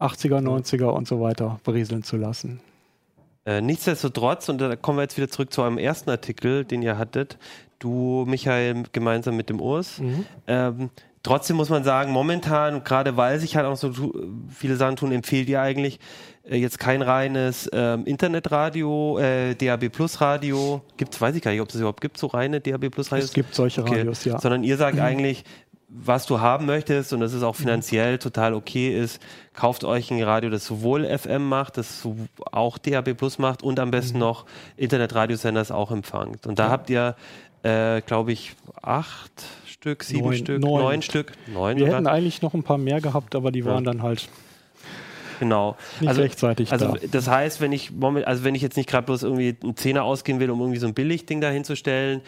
80er, 90er und so weiter berieseln zu lassen. Äh, nichtsdestotrotz, und da kommen wir jetzt wieder zurück zu eurem ersten Artikel, den ihr hattet, du, Michael, gemeinsam mit dem Urs. Ähm, trotzdem muss man sagen, momentan, gerade weil sich halt auch so viele Sachen tun, empfehlt ihr eigentlich äh, jetzt kein reines ähm, Internetradio, äh, DAB Plus Radio. Gibt's, weiß ich gar nicht, ob es überhaupt gibt, so reine DAB Plus Radios. Es gibt solche Okay. Radios, ja. Sondern ihr sagt eigentlich, was du haben möchtest und das ist auch finanziell total okay ist, kauft euch ein Radio, das sowohl FM macht, das auch DAB Plus macht und am besten noch Internetradiosenders auch empfangt. Und da habt ihr, äh, glaube ich, acht Stück, sieben Neun- Stück, neun. neun, Stück, neun Wir sogar. hätten eigentlich noch ein paar mehr gehabt, aber die waren dann halt Genau. nicht rechtzeitig Also da. das heißt, wenn ich also wenn ich jetzt nicht gerade bloß irgendwie einen Zehner ausgehen will, um irgendwie so ein Billigding dahin zu stellen,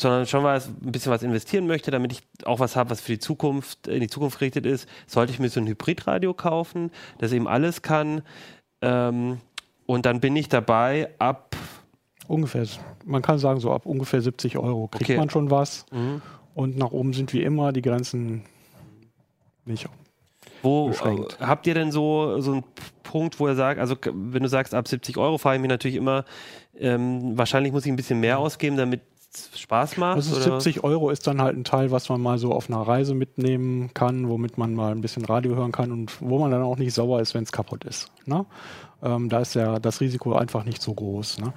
sondern schon was, ein bisschen was investieren möchte, damit ich auch was habe, was für die Zukunft, in die Zukunft gerichtet ist, sollte ich mir so ein Hybridradio kaufen, das eben alles kann. Ähm, und dann bin ich dabei ab Ungefähr, man kann sagen, so ab ungefähr 70 Euro kriegt Okay. man schon was. Mhm. Und nach oben sind wie immer die Grenzen nicht. Wo beschränkt. äh, habt ihr denn so, so einen Punkt, wo ihr sagt, also wenn du sagst, ab 70 Euro fahre ich mir natürlich immer, ähm, wahrscheinlich muss ich ein bisschen mehr ausgeben, damit es Spaß macht? Also oder? 70 Euro ist dann halt ein Teil, was man mal so auf einer Reise mitnehmen kann, womit man mal ein bisschen Radio hören kann und wo man dann auch nicht sauer ist, wenn es kaputt ist. Ne? Ähm, da ist ja das Risiko einfach nicht so groß. Ne?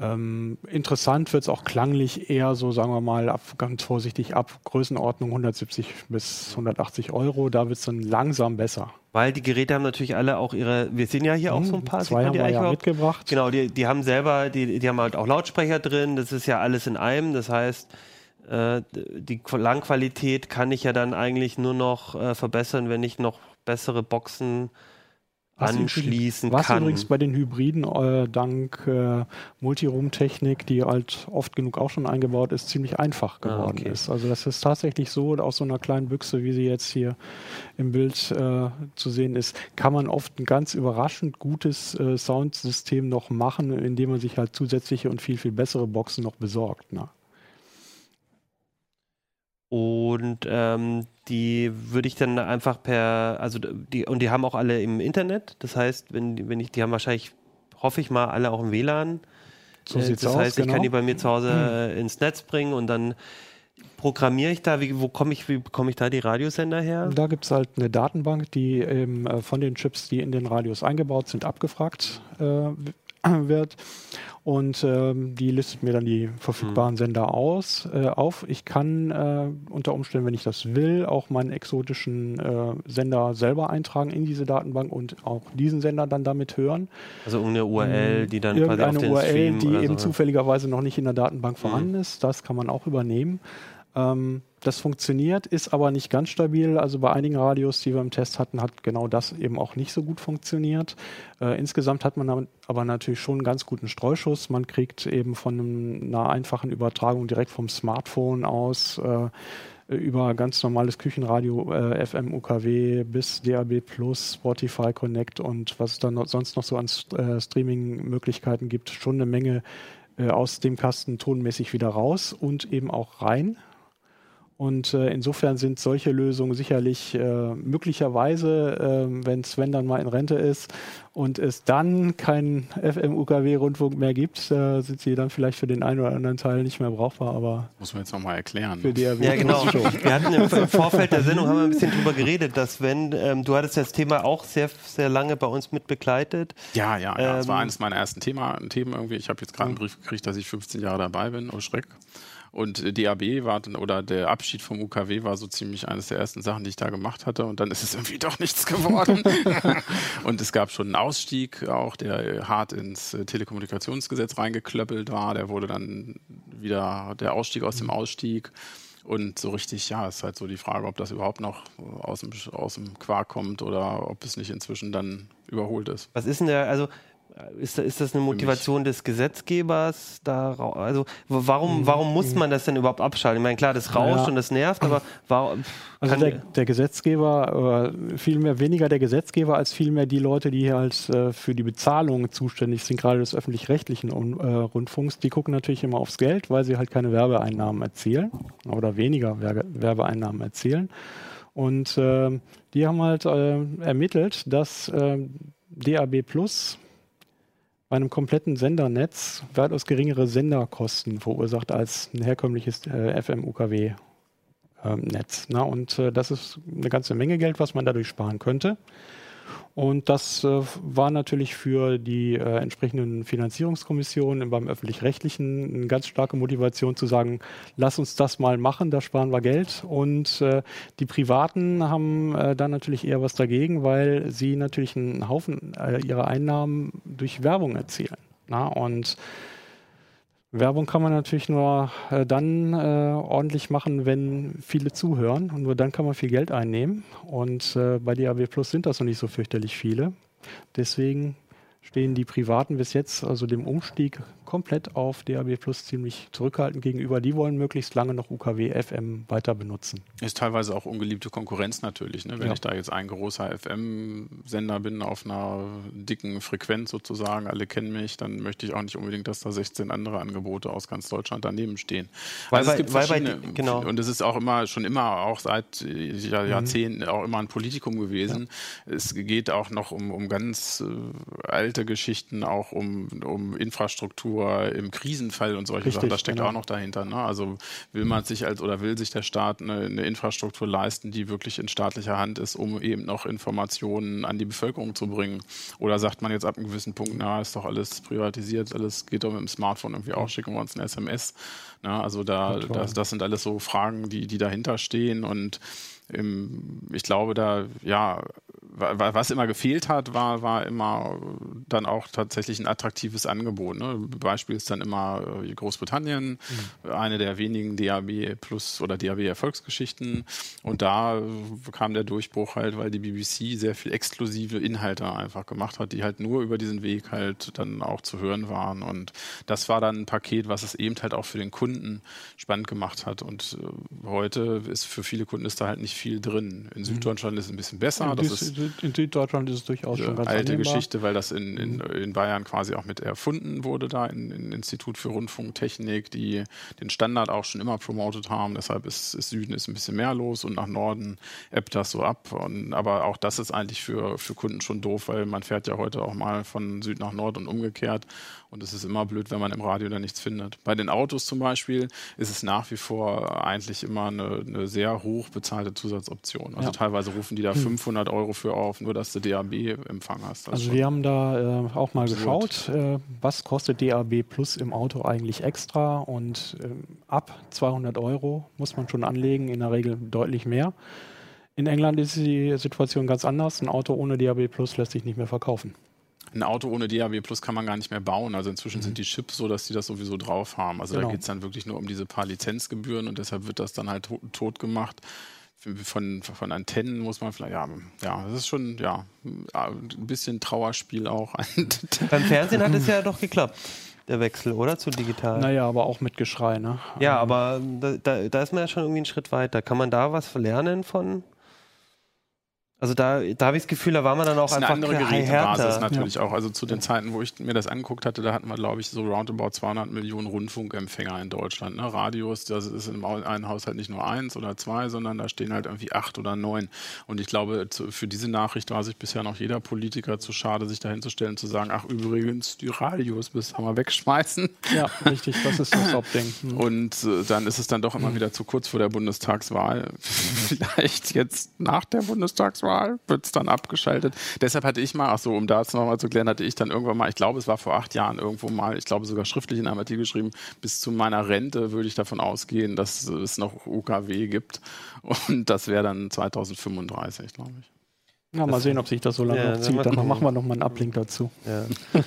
Ähm, interessant wird es auch klanglich eher so, sagen wir mal, ab, ganz vorsichtig ab Größenordnung 170 bis 180 Euro. Da wird es dann langsam besser. Weil die Geräte haben natürlich alle auch ihre, wir sehen ja hier auch so ein paar, Hm, sieht Zwei haben die wir ja mitgebracht. Genau, die, die haben selber, die, die haben halt auch Lautsprecher drin, das ist ja alles in einem, das heißt, äh, die Langqualität kann ich ja dann eigentlich nur noch äh, verbessern, wenn ich noch bessere Boxen Was anschließen übrigens, was kann. übrigens bei den Hybriden äh, dank äh, Multiroom-Technik, die halt oft genug auch schon eingebaut ist, ziemlich einfach Ah, geworden okay. ist. Also das ist tatsächlich so, aus so einer kleinen Büchse, wie sie jetzt hier im Bild äh, zu sehen ist, kann man oft ein ganz überraschend gutes äh, Soundsystem noch machen, indem man sich halt zusätzliche und viel, viel bessere Boxen noch besorgt. Ne? Und ähm, die würde ich dann einfach per, also die, und die haben auch alle im Internet. Das heißt, wenn, die- wenn ich, die haben wahrscheinlich, hoffe ich mal, alle auch im WLAN. So Äh, das aus, heißt, ich genau. kann die bei mir zu Hause äh, ins Netz bringen und dann programmiere ich da, wie, wo komme ich, wie bekomme ich da die Radiosender her? Da gibt es halt eine Datenbank, die eben äh, von den Chips, die in den Radios eingebaut sind, abgefragt äh, wird. Und ähm, die listet mir dann die verfügbaren Sender aus, äh, auf. Ich kann äh, unter Umständen, wenn ich das will, auch meinen exotischen äh, Sender selber eintragen in diese Datenbank und auch diesen Sender dann damit hören. Also irgendeine URL, die dann quasi auf den URL, Stream die eben so. zufälligerweise noch nicht in der Datenbank vorhanden ist, das kann man auch übernehmen. Ähm, das funktioniert, ist aber nicht ganz stabil. Also bei einigen Radios, die wir im Test hatten, hat genau das eben auch nicht so gut funktioniert. Äh, insgesamt hat man aber natürlich schon einen ganz guten Streuschuss. Man kriegt eben von einer einfachen Übertragung direkt vom Smartphone aus äh, über ganz normales Küchenradio, äh, FM, UKW bis DAB Plus, Spotify Connect und was es dann noch, sonst noch so an äh, Streaming-Möglichkeiten gibt, schon eine Menge äh, aus dem Kasten tonmäßig wieder raus und eben auch rein. Und äh, insofern sind solche Lösungen sicherlich äh, möglicherweise, äh, wenn Sven dann mal in Rente ist und es dann keinen FM-UKW-Rundfunk mehr gibt, äh, sind sie dann vielleicht für den einen oder anderen Teil nicht mehr brauchbar, aber Muss man jetzt nochmal erklären. für DRW Ja, genau. schon. Wir hatten im, im Vorfeld der Sendung haben wir ein bisschen drüber geredet, dass wenn, ähm, du hattest das Thema auch sehr, sehr lange bei uns mit begleitet. Ja, ja, ja. das war Ähm, eines meiner ersten Thema, Themen irgendwie. Ich habe jetzt gerade einen Brief gekriegt, dass ich 15 Jahre dabei bin. Oh Schreck. Und äh, DAB war dann, oder der Abschied vom UKW war so ziemlich eines der ersten Sachen, die ich da gemacht hatte. Und dann ist es irgendwie doch nichts geworden. und es gab schon einen Ausstieg auch, der äh, hart ins äh, Telekommunikationsgesetz reingeklöppelt war. Der wurde dann wieder der Ausstieg aus dem Ausstieg. Und so richtig, ja, ist halt so die Frage, ob das überhaupt noch aus dem, aus dem Quark kommt oder ob es nicht inzwischen dann überholt ist. Was ist denn der, also ist, da- ist das eine Motivation des Gesetzgebers? Da, also warum, warum muss man das denn überhaupt abschalten? Ich meine, klar, das rauscht Ja. und das nervt, aber warum? Also der, der Gesetzgeber, äh, vielmehr weniger der Gesetzgeber als vielmehr die Leute, die halt äh, für die Bezahlung zuständig sind, gerade des öffentlich-rechtlichen äh, Rundfunks, die gucken natürlich immer aufs Geld, weil sie halt keine Werbeeinnahmen erzielen oder weniger Werbe Werbeeinnahmen erzielen. Und ähm, die haben halt äh, ermittelt, dass ähm, DAB Plus bei einem kompletten Sendernetz weitaus geringere Senderkosten verursacht als ein herkömmliches äh, FM-UKW ähm. Na, und äh, das ist eine ganze Menge Geld, was man dadurch sparen könnte. Und das äh, war natürlich für die äh, entsprechenden Finanzierungskommissionen beim öffentlich-rechtlichen eine ganz starke Motivation zu sagen, lass uns das mal machen, da sparen wir Geld. Und äh, die Privaten haben äh, da natürlich eher was dagegen, weil sie natürlich einen Haufen äh, ihrer Einnahmen durch Werbung erzielen. Na, und Werbung kann man natürlich nur äh, dann äh, ordentlich machen, wenn viele zuhören. Und nur dann kann man viel Geld einnehmen. Und äh, bei DAW Plus sind das noch nicht so fürchterlich viele. Deswegen stehen die Privaten bis jetzt, also dem Umstieg komplett auf DAB Plus ziemlich zurückhaltend gegenüber. Die wollen möglichst lange noch UKW FM weiter benutzen. Ist teilweise auch ungeliebte Konkurrenz natürlich. Ne? Wenn Ja. ich da jetzt ein großer FM-Sender bin auf einer dicken Frequenz sozusagen, alle kennen mich, dann möchte ich auch nicht unbedingt, dass da 16 andere Angebote aus ganz Deutschland daneben stehen. Weil also es bei- gibt weil bei- verschiedene, genau. und es ist auch immer, schon immer, auch seit äh, Mhm. Jahrzehnten auch immer ein Politikum gewesen. Es geht auch noch um, um ganz äh, alte Geschichten, auch um, um Infrastruktur im Krisenfall und solche Richtig, Sachen. Das steckt genau. auch noch dahinter. Ne? Also will man sich als oder will sich der Staat eine, eine Infrastruktur leisten, die wirklich in staatlicher Hand ist, um eben noch Informationen an die Bevölkerung zu bringen? Oder sagt man jetzt ab einem gewissen Punkt, na, ist doch alles privatisiert, alles geht doch mit dem Smartphone irgendwie auch, schicken wir uns ein SMS. Na, also da, das, das sind alles so Fragen, die, die dahinter stehen und ich glaube, da, ja, wa- wa- was immer gefehlt hat, war, war immer dann auch tatsächlich ein attraktives Angebot. Ne? Beispiel ist dann immer äh, Großbritannien, eine der wenigen DAB Plus oder DAB Erfolgsgeschichten. Und da kam der Durchbruch halt, weil die BBC sehr viel exklusive Inhalte einfach gemacht hat, die halt nur über diesen Weg halt dann auch zu hören waren. Und das war dann ein Paket, was es eben halt auch für den Kunden spannend gemacht hat. Und äh, heute ist für viele Kunden ist da halt nicht viel drin. In Süddeutschland ist es ein bisschen besser. Das ist in Süddeutschland ist es durchaus schon ganz alte annehmbar. Geschichte, weil das in, in, in Bayern quasi auch mit erfunden wurde, da in, in Institut für Rundfunktechnik, die den Standard auch schon immer promotet haben. Deshalb ist, ist Süden ist ein bisschen mehr los und nach Norden ebbt das so ab. Und, aber auch das ist eigentlich für, für Kunden schon doof, weil man fährt ja heute auch mal von Süd nach Nord und umgekehrt. Und es ist immer blöd, wenn man im Radio da nichts findet. Bei den Autos zum Beispiel ist es nach wie vor eigentlich immer eine, eine sehr hoch bezahlte Zusatzoption. Also Ja. teilweise rufen die da 500 Euro für drauf, nur dass du DAB-Empfang hast. Also schon- wir haben da äh, auch mal Absurd. geschaut, äh, was kostet DAB Plus im Auto eigentlich extra und ähm, ab 200 Euro muss man schon anlegen, in der Regel deutlich mehr. In England ist die Situation ganz anders. Ein Auto ohne DAB Plus lässt sich nicht mehr verkaufen. Ein Auto ohne DAB Plus kann man gar nicht mehr bauen. Also inzwischen sind die Chips so, dass die das sowieso drauf haben. Also da Genau. geht es dann wirklich nur um diese paar Lizenzgebühren und deshalb wird das dann halt to tot gemacht. Von, von Antennen muss man vielleicht, ja, ja, das ist schon, ja, ein bisschen Trauerspiel auch. Beim Fernsehen hat es ja doch geklappt, der Wechsel, oder? Zu digital. Naja, aber auch mit Geschrei. Ne? Ja, aber da, da, da ist man ja schon irgendwie einen Schritt weiter. Kann man da was lernen von? Also da, da habe ich das Gefühl, da war man dann auch Das ist eine einfach andere härter. Gerätebasis natürlich auch. Also zu den Zeiten, wo ich mir das angeguckt hatte, da hatten wir, glaube ich, so roundabout 200 Millionen Rundfunkempfänger in Deutschland. Ne? Radios, das ist in einem Haushalt nicht nur eins oder zwei, sondern da stehen halt irgendwie acht oder neun. Und ich glaube, zu, für diese Nachricht war sich bisher noch jeder Politiker zu schade, sich dahin zu stellen, zu sagen, ach übrigens, die Radios müssen wir mal wegschmeißen. Ja, richtig, das ist das Hauptding. Hm. Und äh, dann ist es dann doch immer wieder zu kurz vor der Bundestagswahl. Vielleicht jetzt nach der Bundestagswahl wird es dann abgeschaltet. Deshalb hatte ich mal, ach so, um das nochmal zu klären, hatte ich dann irgendwann mal, ich glaube, es war vor acht Jahren irgendwo mal, ich glaube sogar schriftlich in einem Artikel geschrieben, bis zu meiner Rente würde ich davon ausgehen, dass es noch UKW gibt. Und das wäre dann 2035, glaube ich. Ja, mal sehen, ob sich das so lange Ja, noch dann zieht. Dann machen wir nochmal einen Ablink dazu. Ja.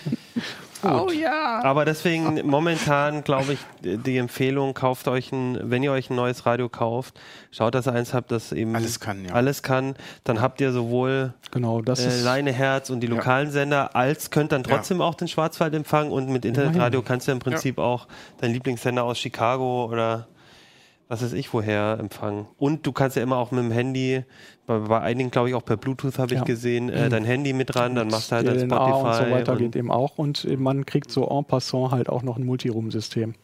Oh ja! Aber deswegen momentan glaube ich die Empfehlung, kauft euch ein, wenn ihr euch ein neues Radio kauft, schaut, dass ihr eins habt, das eben Alles kann, ja. alles kann. Dann habt ihr sowohl Genau, das äh. Leine Herz und die lokalen Sender, als könnt dann trotzdem auch den Schwarzwald empfangen und mit Internetradio kannst du im Prinzip auch deinen Lieblingssender aus Chicago oder was weiß ich woher empfangen. Und du kannst ja immer auch mit dem Handy, bei, bei einigen glaube ich auch per Bluetooth habe ich Ja. gesehen, äh, dein Handy mit dran, dann machst du halt dein Spotify. und so weiter und- geht eben auch. Und man kriegt so en passant halt auch noch ein Multiroom-System.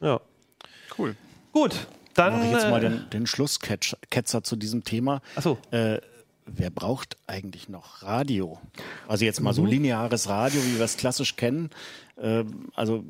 ja. Cool. Gut, dann. Mache ich jetzt mal äh, den, den Schlussketzer zu diesem Thema. Achso. Äh, wer braucht eigentlich noch Radio? Also jetzt mal Mhm. so lineares Radio, wie wir es klassisch kennen. Äh, also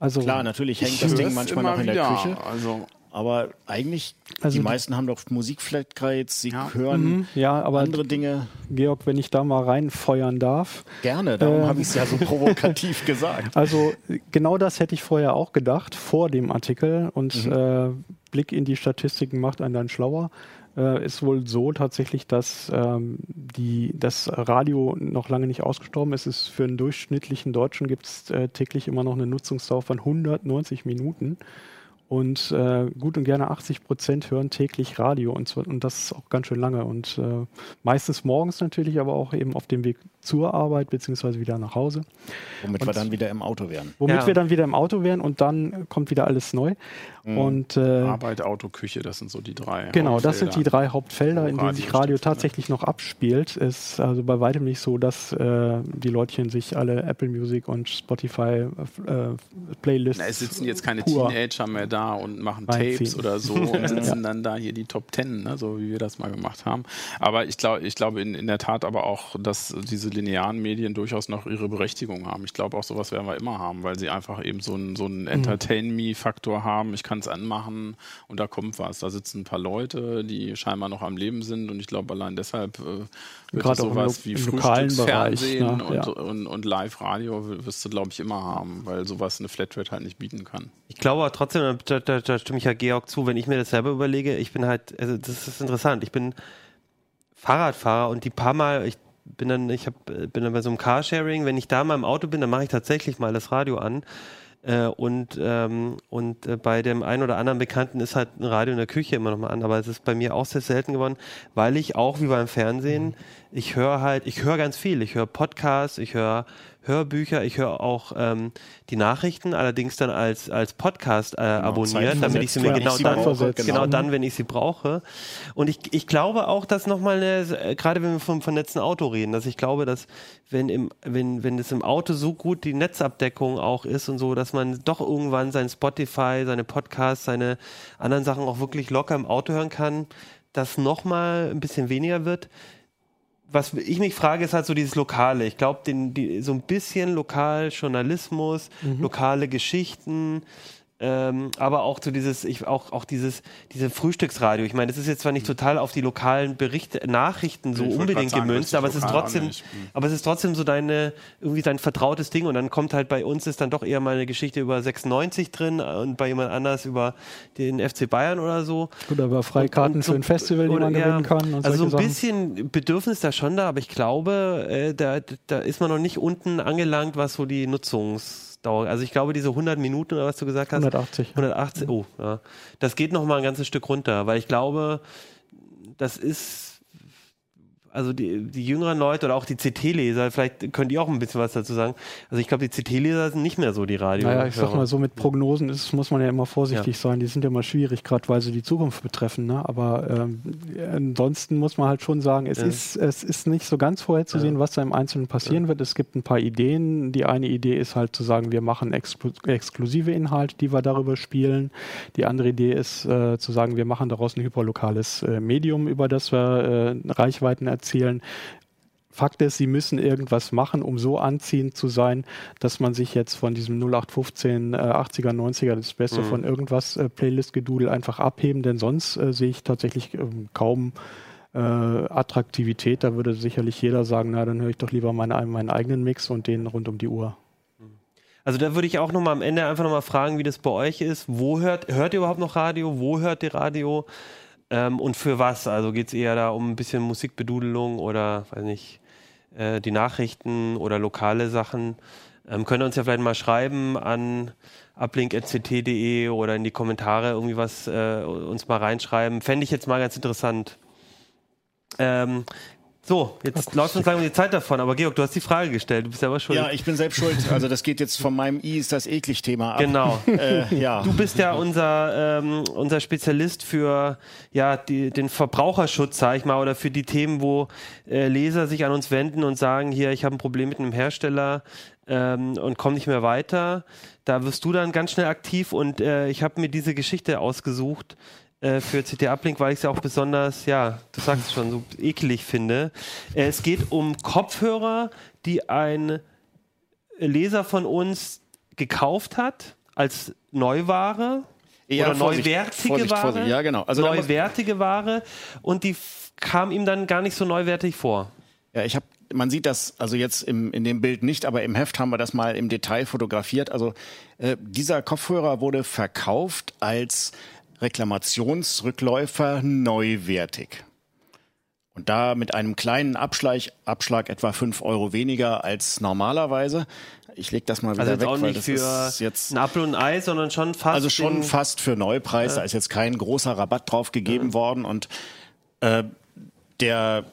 Also, klar, natürlich hängt das Ding manchmal noch in der wieder. Küche. Also, Aber eigentlich, Also die meisten haben doch Musikflatrates, sie Ja. hören Mhm, ja, aber andere Dinge Georg, wenn ich da mal reinfeuern darf. gerne. Darum Ähm. habe ich es ja so provokativ gesagt. Also genau das hätte ich vorher auch gedacht, vor dem Artikel. Und Mhm. äh, Blick in die Statistiken macht einen dann schlauer. Äh, ist wohl so tatsächlich, dass ähm, die, das Radio noch lange nicht ausgestorben ist. Es ist für einen durchschnittlichen Deutschen gibt es äh, täglich immer noch eine Nutzungsdauer von 190 Minuten. Und äh, gut und gerne 80 Prozent hören täglich Radio und, und das auch ganz schön lange. Und äh, meistens morgens natürlich, aber auch eben auf dem Weg zur Arbeit beziehungsweise wieder nach Hause. Womit wir dann wieder im Auto wären. Womit Ja. wir dann wieder im Auto wären und dann kommt wieder alles neu. Und äh, Arbeit, Auto, Küche, das sind so die drei. genau, das sind die drei Hauptfelder, in denen sich Radio stattfindet. tatsächlich noch abspielt. Ist also bei weitem nicht so, dass äh, die Leutchen sich alle Apple Music und Spotify äh, Playlists. Na, es sitzen jetzt keine pur- Teenager mehr da und machen. Tapes oder so und sitzen dann da hier die Top Ten, ne, so wie wir das mal gemacht haben. Aber ich glaube, ich glaube in, in der Tat aber auch, dass diese linearen Medien durchaus noch ihre Berechtigung haben. Ich glaube auch, sowas werden wir immer haben, weil sie einfach eben so einen, so einen Entertain-Me-Faktor haben. Ich kann es anmachen und da kommt was. Da sitzen ein paar Leute, die scheinbar noch am Leben sind und ich glaube, allein deshalb äh, wird Gerade es sowas wie Frühstücksfernsehen ne? und, Ja. und, und Live-Radio wirst du, glaube ich, immer haben, weil sowas eine Flatrate halt nicht bieten kann. Ich glaube aber trotzdem, da, da, da stimme ich ja Georg zu, wenn ich mir das selber überlege, ich bin halt, also das ist interessant, ich bin Fahrradfahrer und die paar Mal, ich bin dann, ich hab, bin dann bei so einem Carsharing, wenn ich da mal im Auto bin, dann mache ich tatsächlich mal das Radio an. Äh, und ähm, und äh, bei dem einen oder anderen Bekannten ist halt ein Radio in der Küche immer noch mal an, aber es ist bei mir auch sehr selten geworden, weil ich auch wie beim Fernsehen, ich höre halt, ich höre ganz viel, ich höre Podcasts, ich höre Hörbücher, ich höre auch ähm, die Nachrichten, allerdings dann als, als Podcast äh, abonniert, damit ich sie mir genau dann, sie brauche, genau. genau. dann, wenn ich sie brauche. Und ich, ich glaube auch, dass nochmal eine, gerade wenn wir vom vernetzten Auto reden, dass ich glaube, dass wenn im, wenn, wenn es im Auto so gut die Netzabdeckung auch ist und so, dass man doch irgendwann sein Spotify, seine Podcasts, seine anderen Sachen auch wirklich locker im Auto hören kann, dass nochmal ein bisschen weniger wird was ich mich frage, ist halt so dieses Lokale. Ich glaube, die, so ein bisschen Lokaljournalismus, lokale Geschichten, Ähm, aber auch so dieses, ich, auch, auch dieses, diese Frühstücksradio. Ich meine, das ist jetzt zwar nicht total auf die lokalen Berichte, Nachrichten so Ich unbedingt sagen, gemünzt, aber es ist trotzdem. Hm. aber es ist trotzdem so deine, irgendwie dein vertrautes Ding und dann kommt halt bei uns ist dann doch eher mal eine Geschichte über 96 drin und bei jemand anders über den FC Bayern oder so. Oder über Freikarten Und so- für ein Festival, die man ja, gewinnen kann. Und also so ein Sachen. bisschen Bedürfnis da schon da, aber ich glaube, äh, da, da ist man noch nicht unten angelangt, was so die Nutzungsdauer. Also ich glaube, diese 100 Minuten oder was du gesagt hast. 180. 180, oh, ja. Das geht noch mal ein ganzes Stück runter, weil ich glaube, das ist also die, die jüngeren Leute oder auch die CT-Leser, vielleicht könnt ihr auch ein bisschen was dazu sagen. Also ich glaube, die CT-Leser sind nicht mehr so die Radio. Naja, ich sag mal so, mit Prognosen ist, muss man ja immer vorsichtig sein. Die sind ja immer schwierig, gerade weil sie die Zukunft betreffen. Ne? Aber ähm, ansonsten muss man halt schon sagen, es, Ja. ist, es ist nicht so ganz vorherzusehen, was da im Einzelnen passieren wird. Es gibt ein paar Ideen. Die eine Idee ist halt zu sagen, wir machen exklu exklusive Inhalte, die wir darüber spielen. Die andere Idee ist äh, zu sagen, wir machen daraus ein hyperlokales äh, Medium, über das wir äh, Reichweiten erzielen. Fakt ist, sie müssen irgendwas machen, um so anziehend zu sein, dass man sich jetzt von diesem 0815, äh, 80er, 90er, das Beste Mhm. von irgendwas äh, Playlist-Gedudel einfach abheben, denn sonst äh, sehe ich tatsächlich ähm, kaum äh, Attraktivität. Da würde sicherlich jeder sagen, na, dann höre ich doch lieber meine, meinen eigenen Mix und den rund um die Uhr. Also da würde ich auch noch mal am Ende einfach noch mal fragen, wie das bei euch ist. Wo hört, hört ihr überhaupt noch Radio? Wo hört ihr Radio? Ähm, und für was? Also geht es eher da um ein bisschen Musikbedudelung oder, weiß nicht, äh, die Nachrichten oder lokale Sachen? Ähm, könnt ihr uns ja vielleicht mal schreiben an uplink.ct.de oder in die Kommentare irgendwie was äh, uns mal reinschreiben. Fände ich jetzt mal ganz interessant. Ähm, so, jetzt läuft uns langsam die Zeit davon, aber Georg, du hast die Frage gestellt, du bist selber schuld. Ja, ich bin selbst schuld. Also das geht jetzt von meinem I ist das eklig Thema ab. Genau. Äh, ja. Du bist ja unser, ähm, unser Spezialist für ja, die, den Verbraucherschutz, sag ich mal, oder für die Themen, wo äh, Leser sich an uns wenden und sagen, hier, ich habe ein Problem mit einem Hersteller ähm, und komme nicht mehr weiter. Da wirst du dann ganz schnell aktiv und äh, ich habe mir diese Geschichte ausgesucht äh, für CT Uplink, weil ich es ja auch besonders, ja, du sagst es schon, so eklig finde. Äh, es geht um Kopfhörer, die ein Leser von uns gekauft hat als Neuware Ja, oder Vorsicht, neuwertige Vorsicht, Ware. Vorsicht. Ja, genau. Also neuwertige Ware und die kam ihm dann gar nicht so neuwertig vor. Ja, ich habe, man sieht das also jetzt im, in dem Bild nicht, aber im Heft haben wir das mal im Detail fotografiert. Also äh, dieser Kopfhörer wurde verkauft als Reklamationsrückläufer neuwertig. Und da mit einem kleinen Abschlag, Abschlag etwa 5 Euro weniger als normalerweise. Ich leg das mal wieder Also weg, auch weil nicht das für ist jetzt ein Apfel und Ei, sondern schon fast. also schon fast für Neupreis. Da ist jetzt kein großer Rabatt drauf gegeben worden. Und äh, der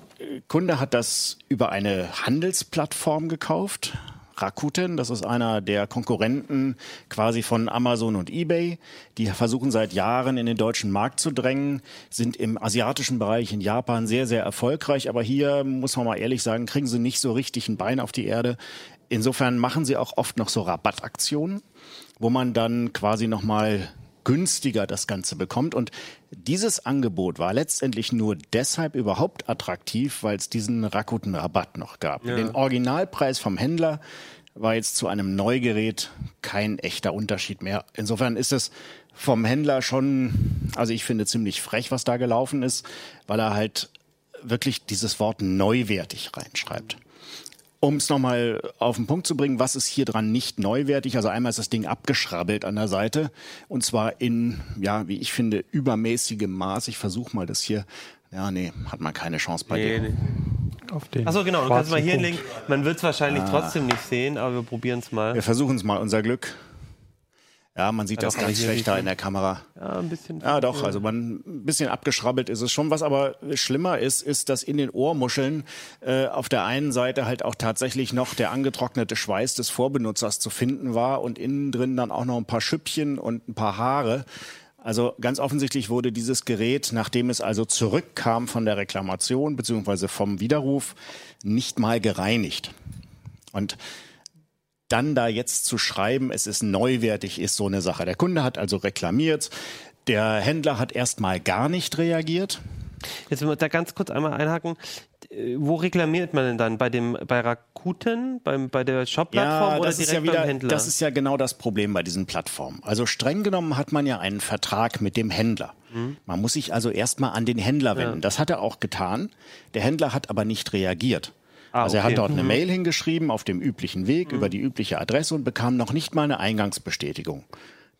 Kunde hat das über eine Handelsplattform gekauft. Rakuten, das ist einer der Konkurrenten quasi von Amazon und eBay. Die versuchen seit Jahren in den deutschen Markt zu drängen, sind im asiatischen Bereich in Japan sehr, sehr erfolgreich. Aber hier, muss man mal ehrlich sagen, kriegen sie nicht so richtig ein Bein auf die Erde. Insofern machen sie auch oft noch so Rabattaktionen, wo man dann quasi nochmal günstiger das Ganze bekommt. Und dieses Angebot war letztendlich nur deshalb überhaupt attraktiv, weil es diesen Rakuten-Rabatt noch gab. Den Originalpreis vom Händler war jetzt zu einem Neugerät kein echter Unterschied mehr. Insofern ist es vom Händler schon, also ich finde ziemlich frech, was da gelaufen ist, weil er halt wirklich dieses Wort neuwertig reinschreibt. Um es nochmal auf den Punkt zu bringen, was ist hier dran nicht neuwertig? Also einmal ist das Ding abgeschrabbelt an der Seite und zwar in, ja, wie ich finde, übermäßigem Maß. Ich versuche mal das hier. Ja, nee, hat man keine Chance bei Nee, dir. nee. Auf den Achso, genau, du kannst mal hier Punkt. hinlegen. Man wird es wahrscheinlich trotzdem nicht sehen, aber wir probieren es mal. Wir versuchen es mal, unser Glück. Ja, man sieht Ja, das ganz hier schlecht sieht da man- in der Kamera. Ja, ein bisschen. Ja, doch, also man ein bisschen abgeschrabbelt ist es schon. Was aber schlimmer ist, ist, dass in den Ohrmuscheln äh, auf der einen Seite halt auch tatsächlich noch der angetrocknete Schweiß des Vorbenutzers zu finden war und innen drin dann auch noch ein paar Schüppchen und ein paar Haare. Also ganz offensichtlich wurde dieses Gerät, nachdem es also zurückkam von der Reklamation beziehungsweise vom Widerruf, nicht mal gereinigt. Und dann da jetzt zu schreiben, es ist neuwertig, ist so eine Sache. Der Kunde hat also reklamiert, der Händler hat erstmal gar nicht reagiert. Jetzt da ganz kurz einmal einhaken. wo reklamiert man denn dann? Bei dem bei Rakuten, beim, bei der Shop-Plattform Ja, oder direkt ja wieder, beim Händler? das ist ja genau das Problem bei diesen Plattformen. Also streng genommen hat man ja einen Vertrag mit dem Händler. Mhm. Man muss sich also erstmal an den Händler wenden. Das hat er auch getan. Der Händler hat aber nicht reagiert. Ah, also er okay. Mhm. hat dort eine Mail hingeschrieben auf dem üblichen Weg über die übliche Adresse und bekam noch nicht mal eine Eingangsbestätigung.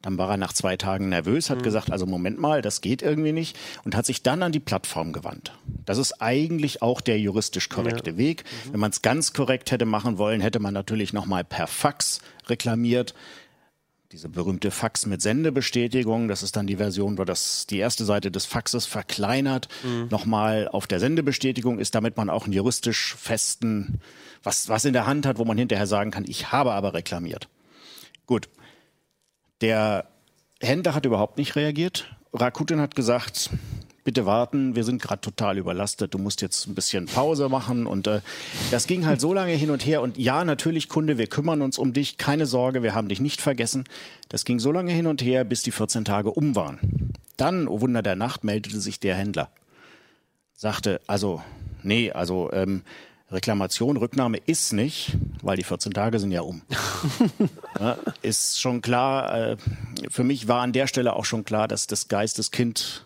Dann war er nach zwei Tagen nervös, Mhm. hat gesagt, also Moment mal, das geht irgendwie nicht und hat sich dann an die Plattform gewandt. Das ist eigentlich auch der juristisch korrekte Weg. Mhm. Wenn man es ganz korrekt hätte machen wollen, hätte man natürlich nochmal per Fax reklamiert. Diese berühmte Fax mit Sendebestätigung, das ist dann die Version, wo das die erste Seite des Faxes verkleinert, nochmal auf der Sendebestätigung ist, damit man auch einen juristisch festen, was, was in der Hand hat, wo man hinterher sagen kann, ich habe aber reklamiert. Gut. Der Händler hat überhaupt nicht reagiert. Rakuten hat gesagt, bitte warten, wir sind gerade total überlastet, du musst jetzt ein bisschen Pause machen. Und äh, das ging halt so lange hin und her. Und ja, natürlich, Kunde, wir kümmern uns um dich, keine Sorge, wir haben dich nicht vergessen. Das ging so lange hin und her, bis die 14 Tage um waren. Dann, oh Wunder der Nacht, meldete sich der Händler. Sagte, also, nee, also ähm, Reklamation, Rücknahme ist nicht, weil die 14 Tage sind ja um. ja, ist schon klar, äh, für mich war an der Stelle auch schon klar, dass das Geisteskind,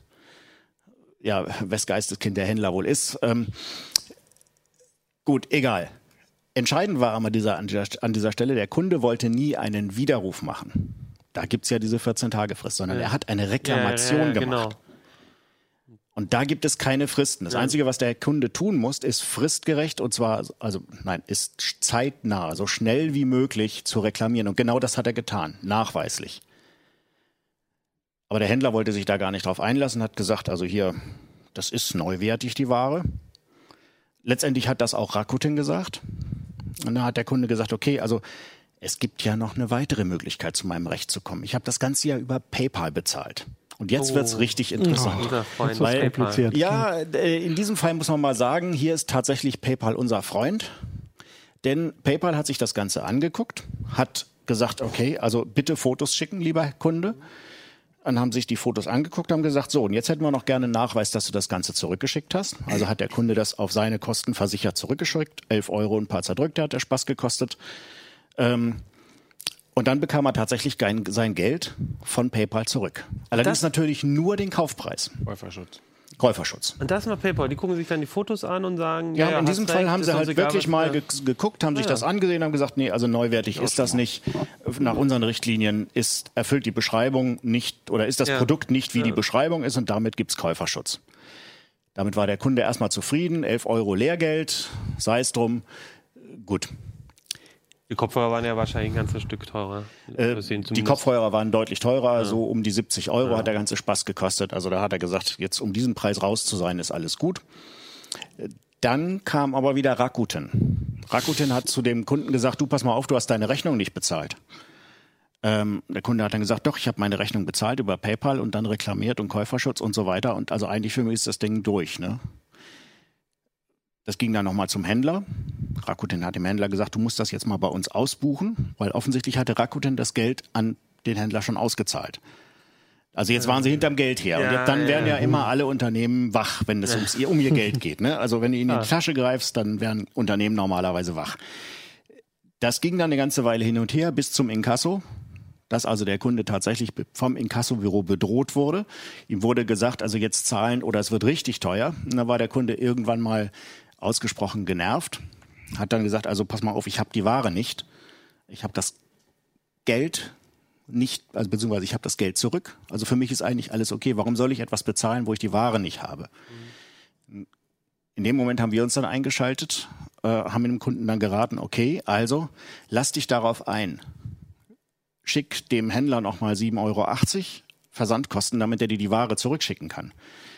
ja, wes Geisteskind der Händler wohl ist. Ähm, gut, egal. Entscheidend war aber dieser, an, dieser, an dieser Stelle, der Kunde wollte nie einen Widerruf machen. Da gibt's ja diese 14-Tage-Frist, sondern er hat eine Reklamation ja, ja, gemacht. Genau. Und da gibt es keine Fristen. Das Einzige, was der Kunde tun muss, ist fristgerecht und zwar, also nein, ist zeitnah, so schnell wie möglich zu reklamieren. Und genau das hat er getan, nachweislich. Aber der Händler wollte sich da gar nicht drauf einlassen, hat gesagt, also hier, das ist neuwertig, die Ware. Letztendlich hat das auch Rakuten gesagt. Und dann hat der Kunde gesagt, okay, also es gibt ja noch eine weitere Möglichkeit, zu meinem Recht zu kommen. Ich habe das Ganze ja über PayPal bezahlt. Und jetzt Oh. wird's richtig interessant. Ist Weil- kompliziert. Ja, äh, in diesem Fall muss man mal sagen, hier ist tatsächlich PayPal unser Freund. Denn PayPal hat sich das Ganze angeguckt, hat gesagt, okay, also bitte Fotos schicken, lieber Kunde. Dann haben sich die Fotos angeguckt, haben gesagt, so, und jetzt hätten wir noch gerne einen Nachweis, dass du das Ganze zurückgeschickt hast. Also hat der Kunde das auf seine Kosten versichert zurückgeschickt. 11 Euro und ein paar zerdrückte hat der Spaß gekostet. Ähm, und dann bekam er tatsächlich sein Geld von PayPal zurück. Allerdings Das- natürlich nur den Kaufpreis. Käuferschutz. Käuferschutz. Und das mal PayPal, die gucken sich dann die Fotos an und sagen, Ja, in hast diesem Fall recht, haben ist sie halt wirklich mal ge geguckt, haben sich Ja. das angesehen, haben gesagt, nee, also neuwertig ist das nicht. Nach unseren Richtlinien ist, erfüllt die Beschreibung nicht oder ist das Ja. Produkt nicht, wie Ja. die Beschreibung ist und damit gibt's Käuferschutz. Damit war der Kunde erstmal zufrieden, 11 Euro Lehrgeld, sei es drum. Gut. Die Kopfhörer waren ja wahrscheinlich ein ganzes Stück teurer. Äh, die Kopfhörer waren deutlich teurer, so um die 70 Euro hat der ganze Spaß gekostet. Also da hat er gesagt, jetzt um diesen Preis raus zu sein, ist alles gut. Dann kam aber wieder Rakuten. Rakuten hat zu dem Kunden gesagt, du pass mal auf, du hast deine Rechnung nicht bezahlt. Ähm, der Kunde hat dann gesagt, doch, ich habe meine Rechnung bezahlt über PayPal und dann reklamiert und Käuferschutz und so weiter. Und also eigentlich für mich ist das Ding durch. Ne? Das ging dann nochmal zum Händler. Rakuten hat dem Händler gesagt, du musst das jetzt mal bei uns ausbuchen, weil offensichtlich hatte Rakuten das Geld an den Händler schon ausgezahlt. Also jetzt waren sie hinterm Geld her. Ja, und dann werden ja ja. immer alle Unternehmen wach, wenn es ums, um ihr Geld geht. Ne? Also wenn du ihnen in die Tasche greifst, dann werden Unternehmen normalerweise wach. Das ging dann eine ganze Weile hin und her bis zum Inkasso, dass also der Kunde tatsächlich vom Inkassobüro bedroht wurde. Ihm wurde gesagt, also jetzt zahlen oder es wird richtig teuer. Und dann war der Kunde irgendwann mal ausgesprochen genervt, hat dann gesagt, also pass mal auf, ich habe die Ware nicht. Ich habe das Geld nicht, also beziehungsweise ich habe das Geld zurück. Also für mich ist eigentlich alles okay. Warum soll ich etwas bezahlen, wo ich die Ware nicht habe? In dem Moment haben wir uns dann eingeschaltet, äh, haben dem Kunden dann geraten, okay, also lass dich darauf ein. Schick dem Händler nochmal 7,80 Euro Versandkosten, damit er dir die Ware zurückschicken kann.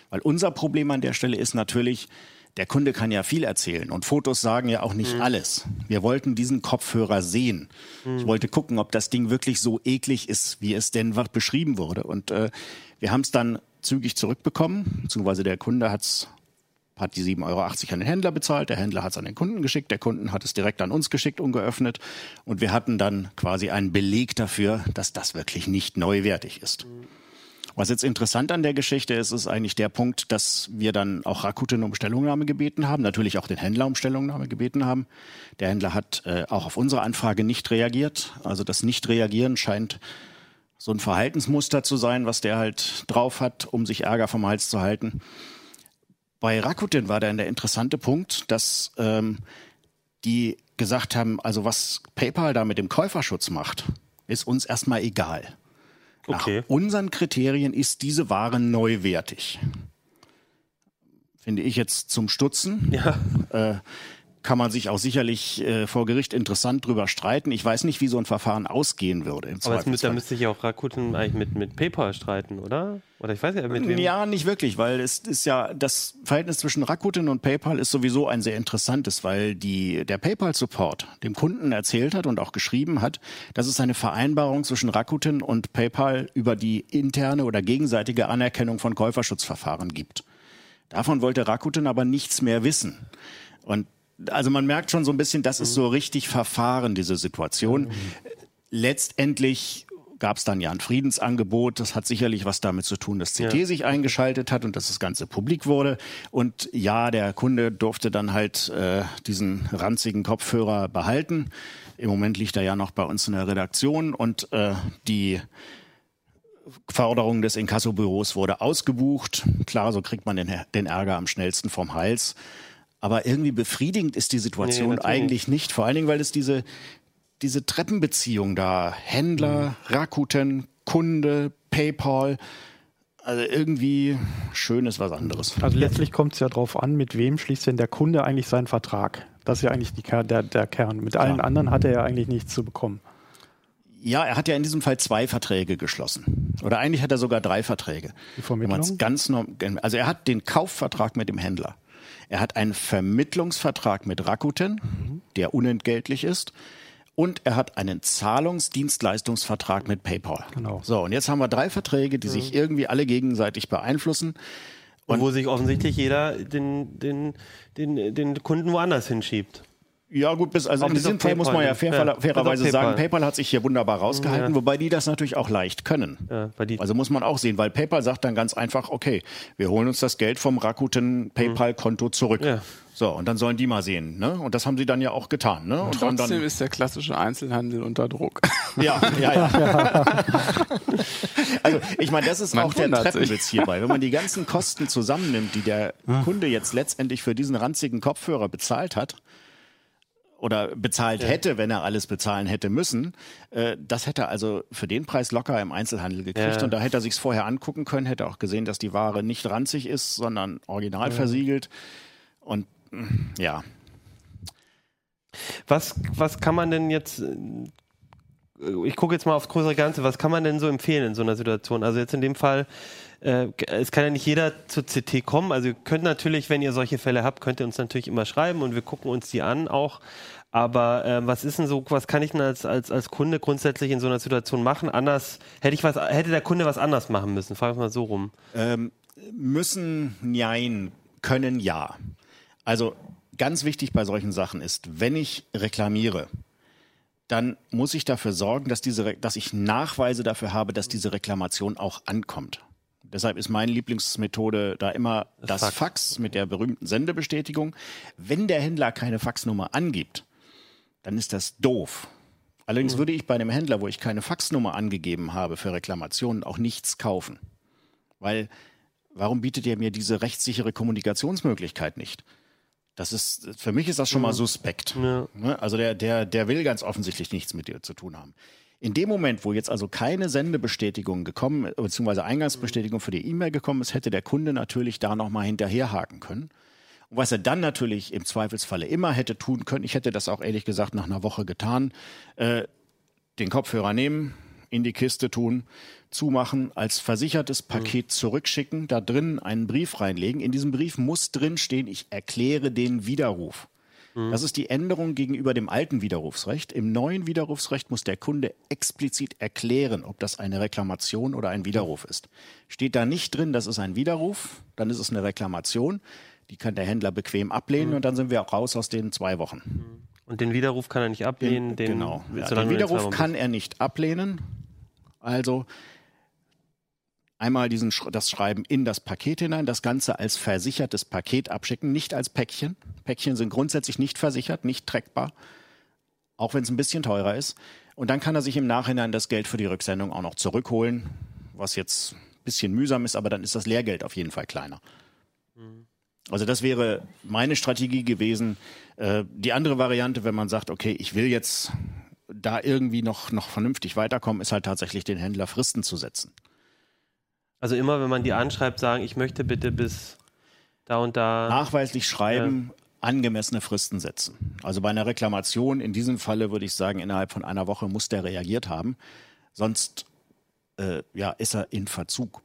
Weil unser Problem an der Stelle ist natürlich, der Kunde kann ja viel erzählen und Fotos sagen ja auch nicht alles. Wir wollten diesen Kopfhörer sehen. Ich wollte gucken, ob das Ding wirklich so eklig ist, wie es denn beschrieben wurde. Und äh, wir haben es dann zügig zurückbekommen, beziehungsweise der Kunde hat's hat die 7,80 Euro an den Händler bezahlt, der Händler hat es an den Kunden geschickt, der Kunden hat es direkt an uns geschickt, ungeöffnet und wir hatten dann quasi einen Beleg dafür, dass das wirklich nicht neuwertig ist. Was jetzt interessant an der Geschichte ist, ist eigentlich der Punkt, dass wir dann auch Rakuten um Stellungnahme gebeten haben, natürlich auch den Händler um Stellungnahme gebeten haben. Der Händler hat äh, auch auf unsere Anfrage nicht reagiert. Also das Nicht-Reagieren scheint so ein Verhaltensmuster zu sein, was der halt drauf hat, um sich Ärger vom Hals zu halten. Bei Rakuten war dann der interessante Punkt, dass ähm, die gesagt haben, also was PayPal da mit dem Käuferschutz macht, ist uns erstmal egal. Okay. Nach unseren Kriterien ist diese Ware neuwertig. Finde ich jetzt zum Stutzen. Ja. Äh, kann man sich auch sicherlich äh, vor Gericht interessant drüber streiten. Ich weiß nicht, wie so ein Verfahren ausgehen würde. Aber es müsste, da müsste sich ja auch Rakuten eigentlich mit, mit PayPal streiten, oder? Oder ich weiß ja, mit wem. Ja, nicht wirklich, weil es ist ja das Verhältnis zwischen Rakuten und PayPal ist sowieso ein sehr interessantes, weil die der PayPal Support dem Kunden erzählt hat und auch geschrieben hat, dass es eine Vereinbarung zwischen Rakuten und PayPal über die interne oder gegenseitige Anerkennung von Käuferschutzverfahren gibt. Davon wollte Rakuten aber nichts mehr wissen. Und also man merkt schon so ein bisschen, das ist so richtig verfahren, diese Situation. Letztendlich gab es dann ja ein Friedensangebot. Das hat sicherlich was damit zu tun, dass CT Ja. sich eingeschaltet hat und dass das Ganze publik wurde. Und ja, der Kunde durfte dann halt äh, diesen ranzigen Kopfhörer behalten. Im Moment liegt er ja noch bei uns in der Redaktion und äh, die Förderung des Inkassobüros wurde ausgebucht. Klar, so kriegt man den, den Ärger am schnellsten vom Hals. Aber irgendwie befriedigend ist die Situation Nee, eigentlich nicht. Vor allen Dingen, weil es diese, diese Treppenbeziehung da, Händler, Rakuten, Kunde, PayPal, also irgendwie schön ist was anderes. Also letztlich kommt es ja darauf an, mit wem schließt denn der Kunde eigentlich seinen Vertrag. Das ist ja eigentlich die, Ker- der, der Kern. Mit allen anderen hat er ja eigentlich nichts zu bekommen. Ja, er hat ja in diesem Fall zwei Verträge geschlossen. Oder eigentlich hat er sogar drei Verträge. Die Vermittlung? Ganz also er hat den Kaufvertrag mit dem Händler. Er hat einen Vermittlungsvertrag mit Rakuten, der unentgeltlich ist. Und er hat einen Zahlungsdienstleistungsvertrag mit PayPal. Genau. So, und jetzt haben wir drei Verträge, die sich irgendwie alle gegenseitig beeinflussen. Und wo sich offensichtlich jeder den, den, den, den Kunden woanders hinschiebt. Ja, gut, bis, also Auch in diesem Fall muss man ja, PayPal, fair, ja. fairerweise auf sagen, PayPal. PayPal hat sich hier wunderbar rausgehalten, Ja. wobei die das natürlich auch leicht können. Ja, die, Also muss man auch sehen, weil PayPal sagt dann ganz einfach, okay, wir holen uns das Geld vom Rakuten PayPal-Konto zurück. Ja. So, und dann sollen die mal sehen. Ne? Und das haben sie dann ja auch getan. Ne? Und Trotzdem dann, ist der klassische Einzelhandel unter Druck. ja, ja, ja. also ich meine, das ist Man auch der wundert sich. Treppenwitz hierbei. Wenn man die ganzen Kosten zusammennimmt, die der Kunde jetzt letztendlich für diesen ranzigen Kopfhörer bezahlt hat, oder bezahlt hätte, wenn er alles bezahlen hätte müssen, äh, das hätte er also für den Preis locker im Einzelhandel gekriegt. Ja. Und da hätte er sich's vorher angucken können, hätte auch gesehen, dass die Ware nicht ranzig ist, sondern original versiegelt. Und mm, ja, was, was kann man denn jetzt, äh, ich gucke jetzt mal aufs größere Ganze, was kann man denn so empfehlen in so einer Situation? Also jetzt in dem Fall, äh, es kann ja nicht jeder zur CT kommen. Also ihr könnt natürlich, wenn ihr solche Fälle habt, könnt ihr uns natürlich immer schreiben und wir gucken uns die an auch. Aber äh, was ist denn so, was kann ich denn als, als, als Kunde grundsätzlich in so einer Situation machen? Anders, hätte ich was, hätte der Kunde was anders machen müssen? Wir mal so rum. ähm, müssen, nein, können, ja. Also ganz wichtig bei solchen Sachen ist, wenn ich reklamiere, dann muss ich dafür sorgen, dass, diese, dass ich Nachweise dafür habe, dass diese Reklamation auch ankommt. Deshalb ist meine Lieblingsmethode da immer das, Fax. Fax. mit der berühmten Sendebestätigung. Wenn der Händler keine Faxnummer angibt, dann ist das doof. Allerdings würde ich bei einem Händler, wo ich keine Faxnummer angegeben habe für Reklamationen, auch nichts kaufen. Weil warum bietet ihr mir diese rechtssichere Kommunikationsmöglichkeit nicht? Das ist, für mich ist das schon mal suspekt. Ja. Ne? Also der, der, der will ganz offensichtlich nichts mit dir zu tun haben. In dem Moment, wo jetzt also keine Sendebestätigung gekommen, beziehungsweise Eingangsbestätigung für die E-Mail gekommen ist, hätte der Kunde natürlich da nochmal hinterherhaken können. Und was er dann natürlich im Zweifelsfalle immer hätte tun können, ich hätte das auch ehrlich gesagt nach einer Woche getan, äh, den Kopfhörer nehmen, in die Kiste tun, zumachen, als versichertes Paket zurückschicken, da drin einen Brief reinlegen. In diesem Brief muss drin stehen, ich erkläre den Widerruf. Das ist die Änderung gegenüber dem alten Widerrufsrecht. Im neuen Widerrufsrecht muss der Kunde explizit erklären, ob das eine Reklamation oder ein Widerruf ist. Steht da nicht drin, das ist ein Widerruf, dann ist es eine Reklamation. Die kann der Händler bequem ablehnen und dann sind wir auch raus aus den zwei Wochen. Und den Widerruf kann er nicht ablehnen. Den, genau. Ja, den du in zwei Widerruf kann er nicht ablehnen. Also einmal diesen, das Schreiben in das Paket hinein, das Ganze als versichertes Paket abschicken, nicht als Päckchen. Päckchen sind grundsätzlich nicht versichert, nicht trackbar, auch wenn es ein bisschen teurer ist. Und dann kann er sich im Nachhinein das Geld für die Rücksendung auch noch zurückholen, was jetzt ein bisschen mühsam ist, aber dann ist das Lehrgeld auf jeden Fall kleiner. Also das wäre meine Strategie gewesen. Äh, die andere Variante, wenn man sagt, okay, ich will jetzt da irgendwie noch, noch vernünftig weiterkommen, ist halt tatsächlich den Händler Fristen zu setzen. Also immer, wenn man die anschreibt, sagen, ich möchte bitte bis da und da. Nachweislich schreiben, angemessene Fristen setzen. Also bei einer Reklamation, in diesem Falle würde ich sagen, innerhalb von einer Woche muss der reagiert haben. Sonst äh, ja, ist er in Verzug.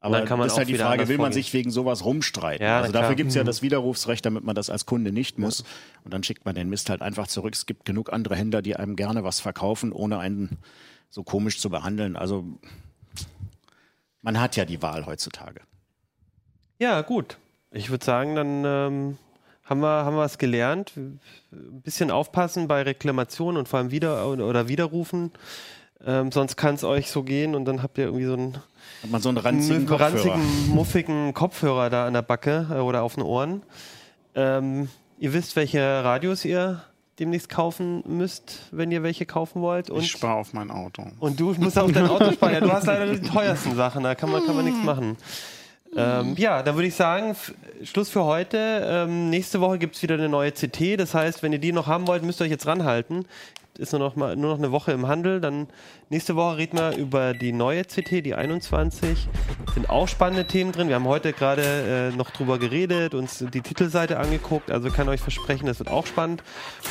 Aber dann kann man das ist halt die Frage, will man sich wegen sowas rumstreiten? Ja, also dafür gibt es ja das Widerrufsrecht, damit man das als Kunde nicht muss. Und dann schickt man den Mist halt einfach zurück. Es gibt genug andere Händler, die einem gerne was verkaufen, ohne einen so komisch zu behandeln. Also man hat ja die Wahl heutzutage. Ja, gut. Ich würde sagen, dann ähm, haben wir haben wir es gelernt. Ein bisschen aufpassen bei Reklamationen und vor allem wieder oder Widerrufen. Ähm, sonst kann es euch so gehen und dann habt ihr irgendwie so einen Hat man so einen ranzigen Kopfhörer. ranzigen, muffigen Kopfhörer da an der Backe äh, oder auf den Ohren. Ähm, ihr wisst, welche Radios ihr demnächst kaufen müsst, wenn ihr welche kaufen wollt. Und, ich spare auf mein Auto. und du musst auf dein Auto sparen. Ja, du hast leider die teuersten Sachen, da kann man, kann man nichts machen. Ähm, ja, dann würde ich sagen, Schluss für heute. Ähm, nächste Woche gibt es wieder eine neue CT. Das heißt, wenn ihr die noch haben wollt, müsst ihr euch jetzt ranhalten. Ist nur noch, mal, nur noch eine Woche im Handel. Dann nächste Woche reden wir über die neue CT, die 21. Sind auch spannende Themen drin. Wir haben heute gerade äh, noch drüber geredet, uns die Titelseite angeguckt. Also kann euch versprechen, das wird auch spannend.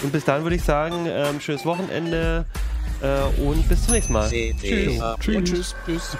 Und bis dann würde ich sagen, ähm, schönes Wochenende äh, und bis zum nächsten Mal. CD Uplink. Tschüss. Tschüss.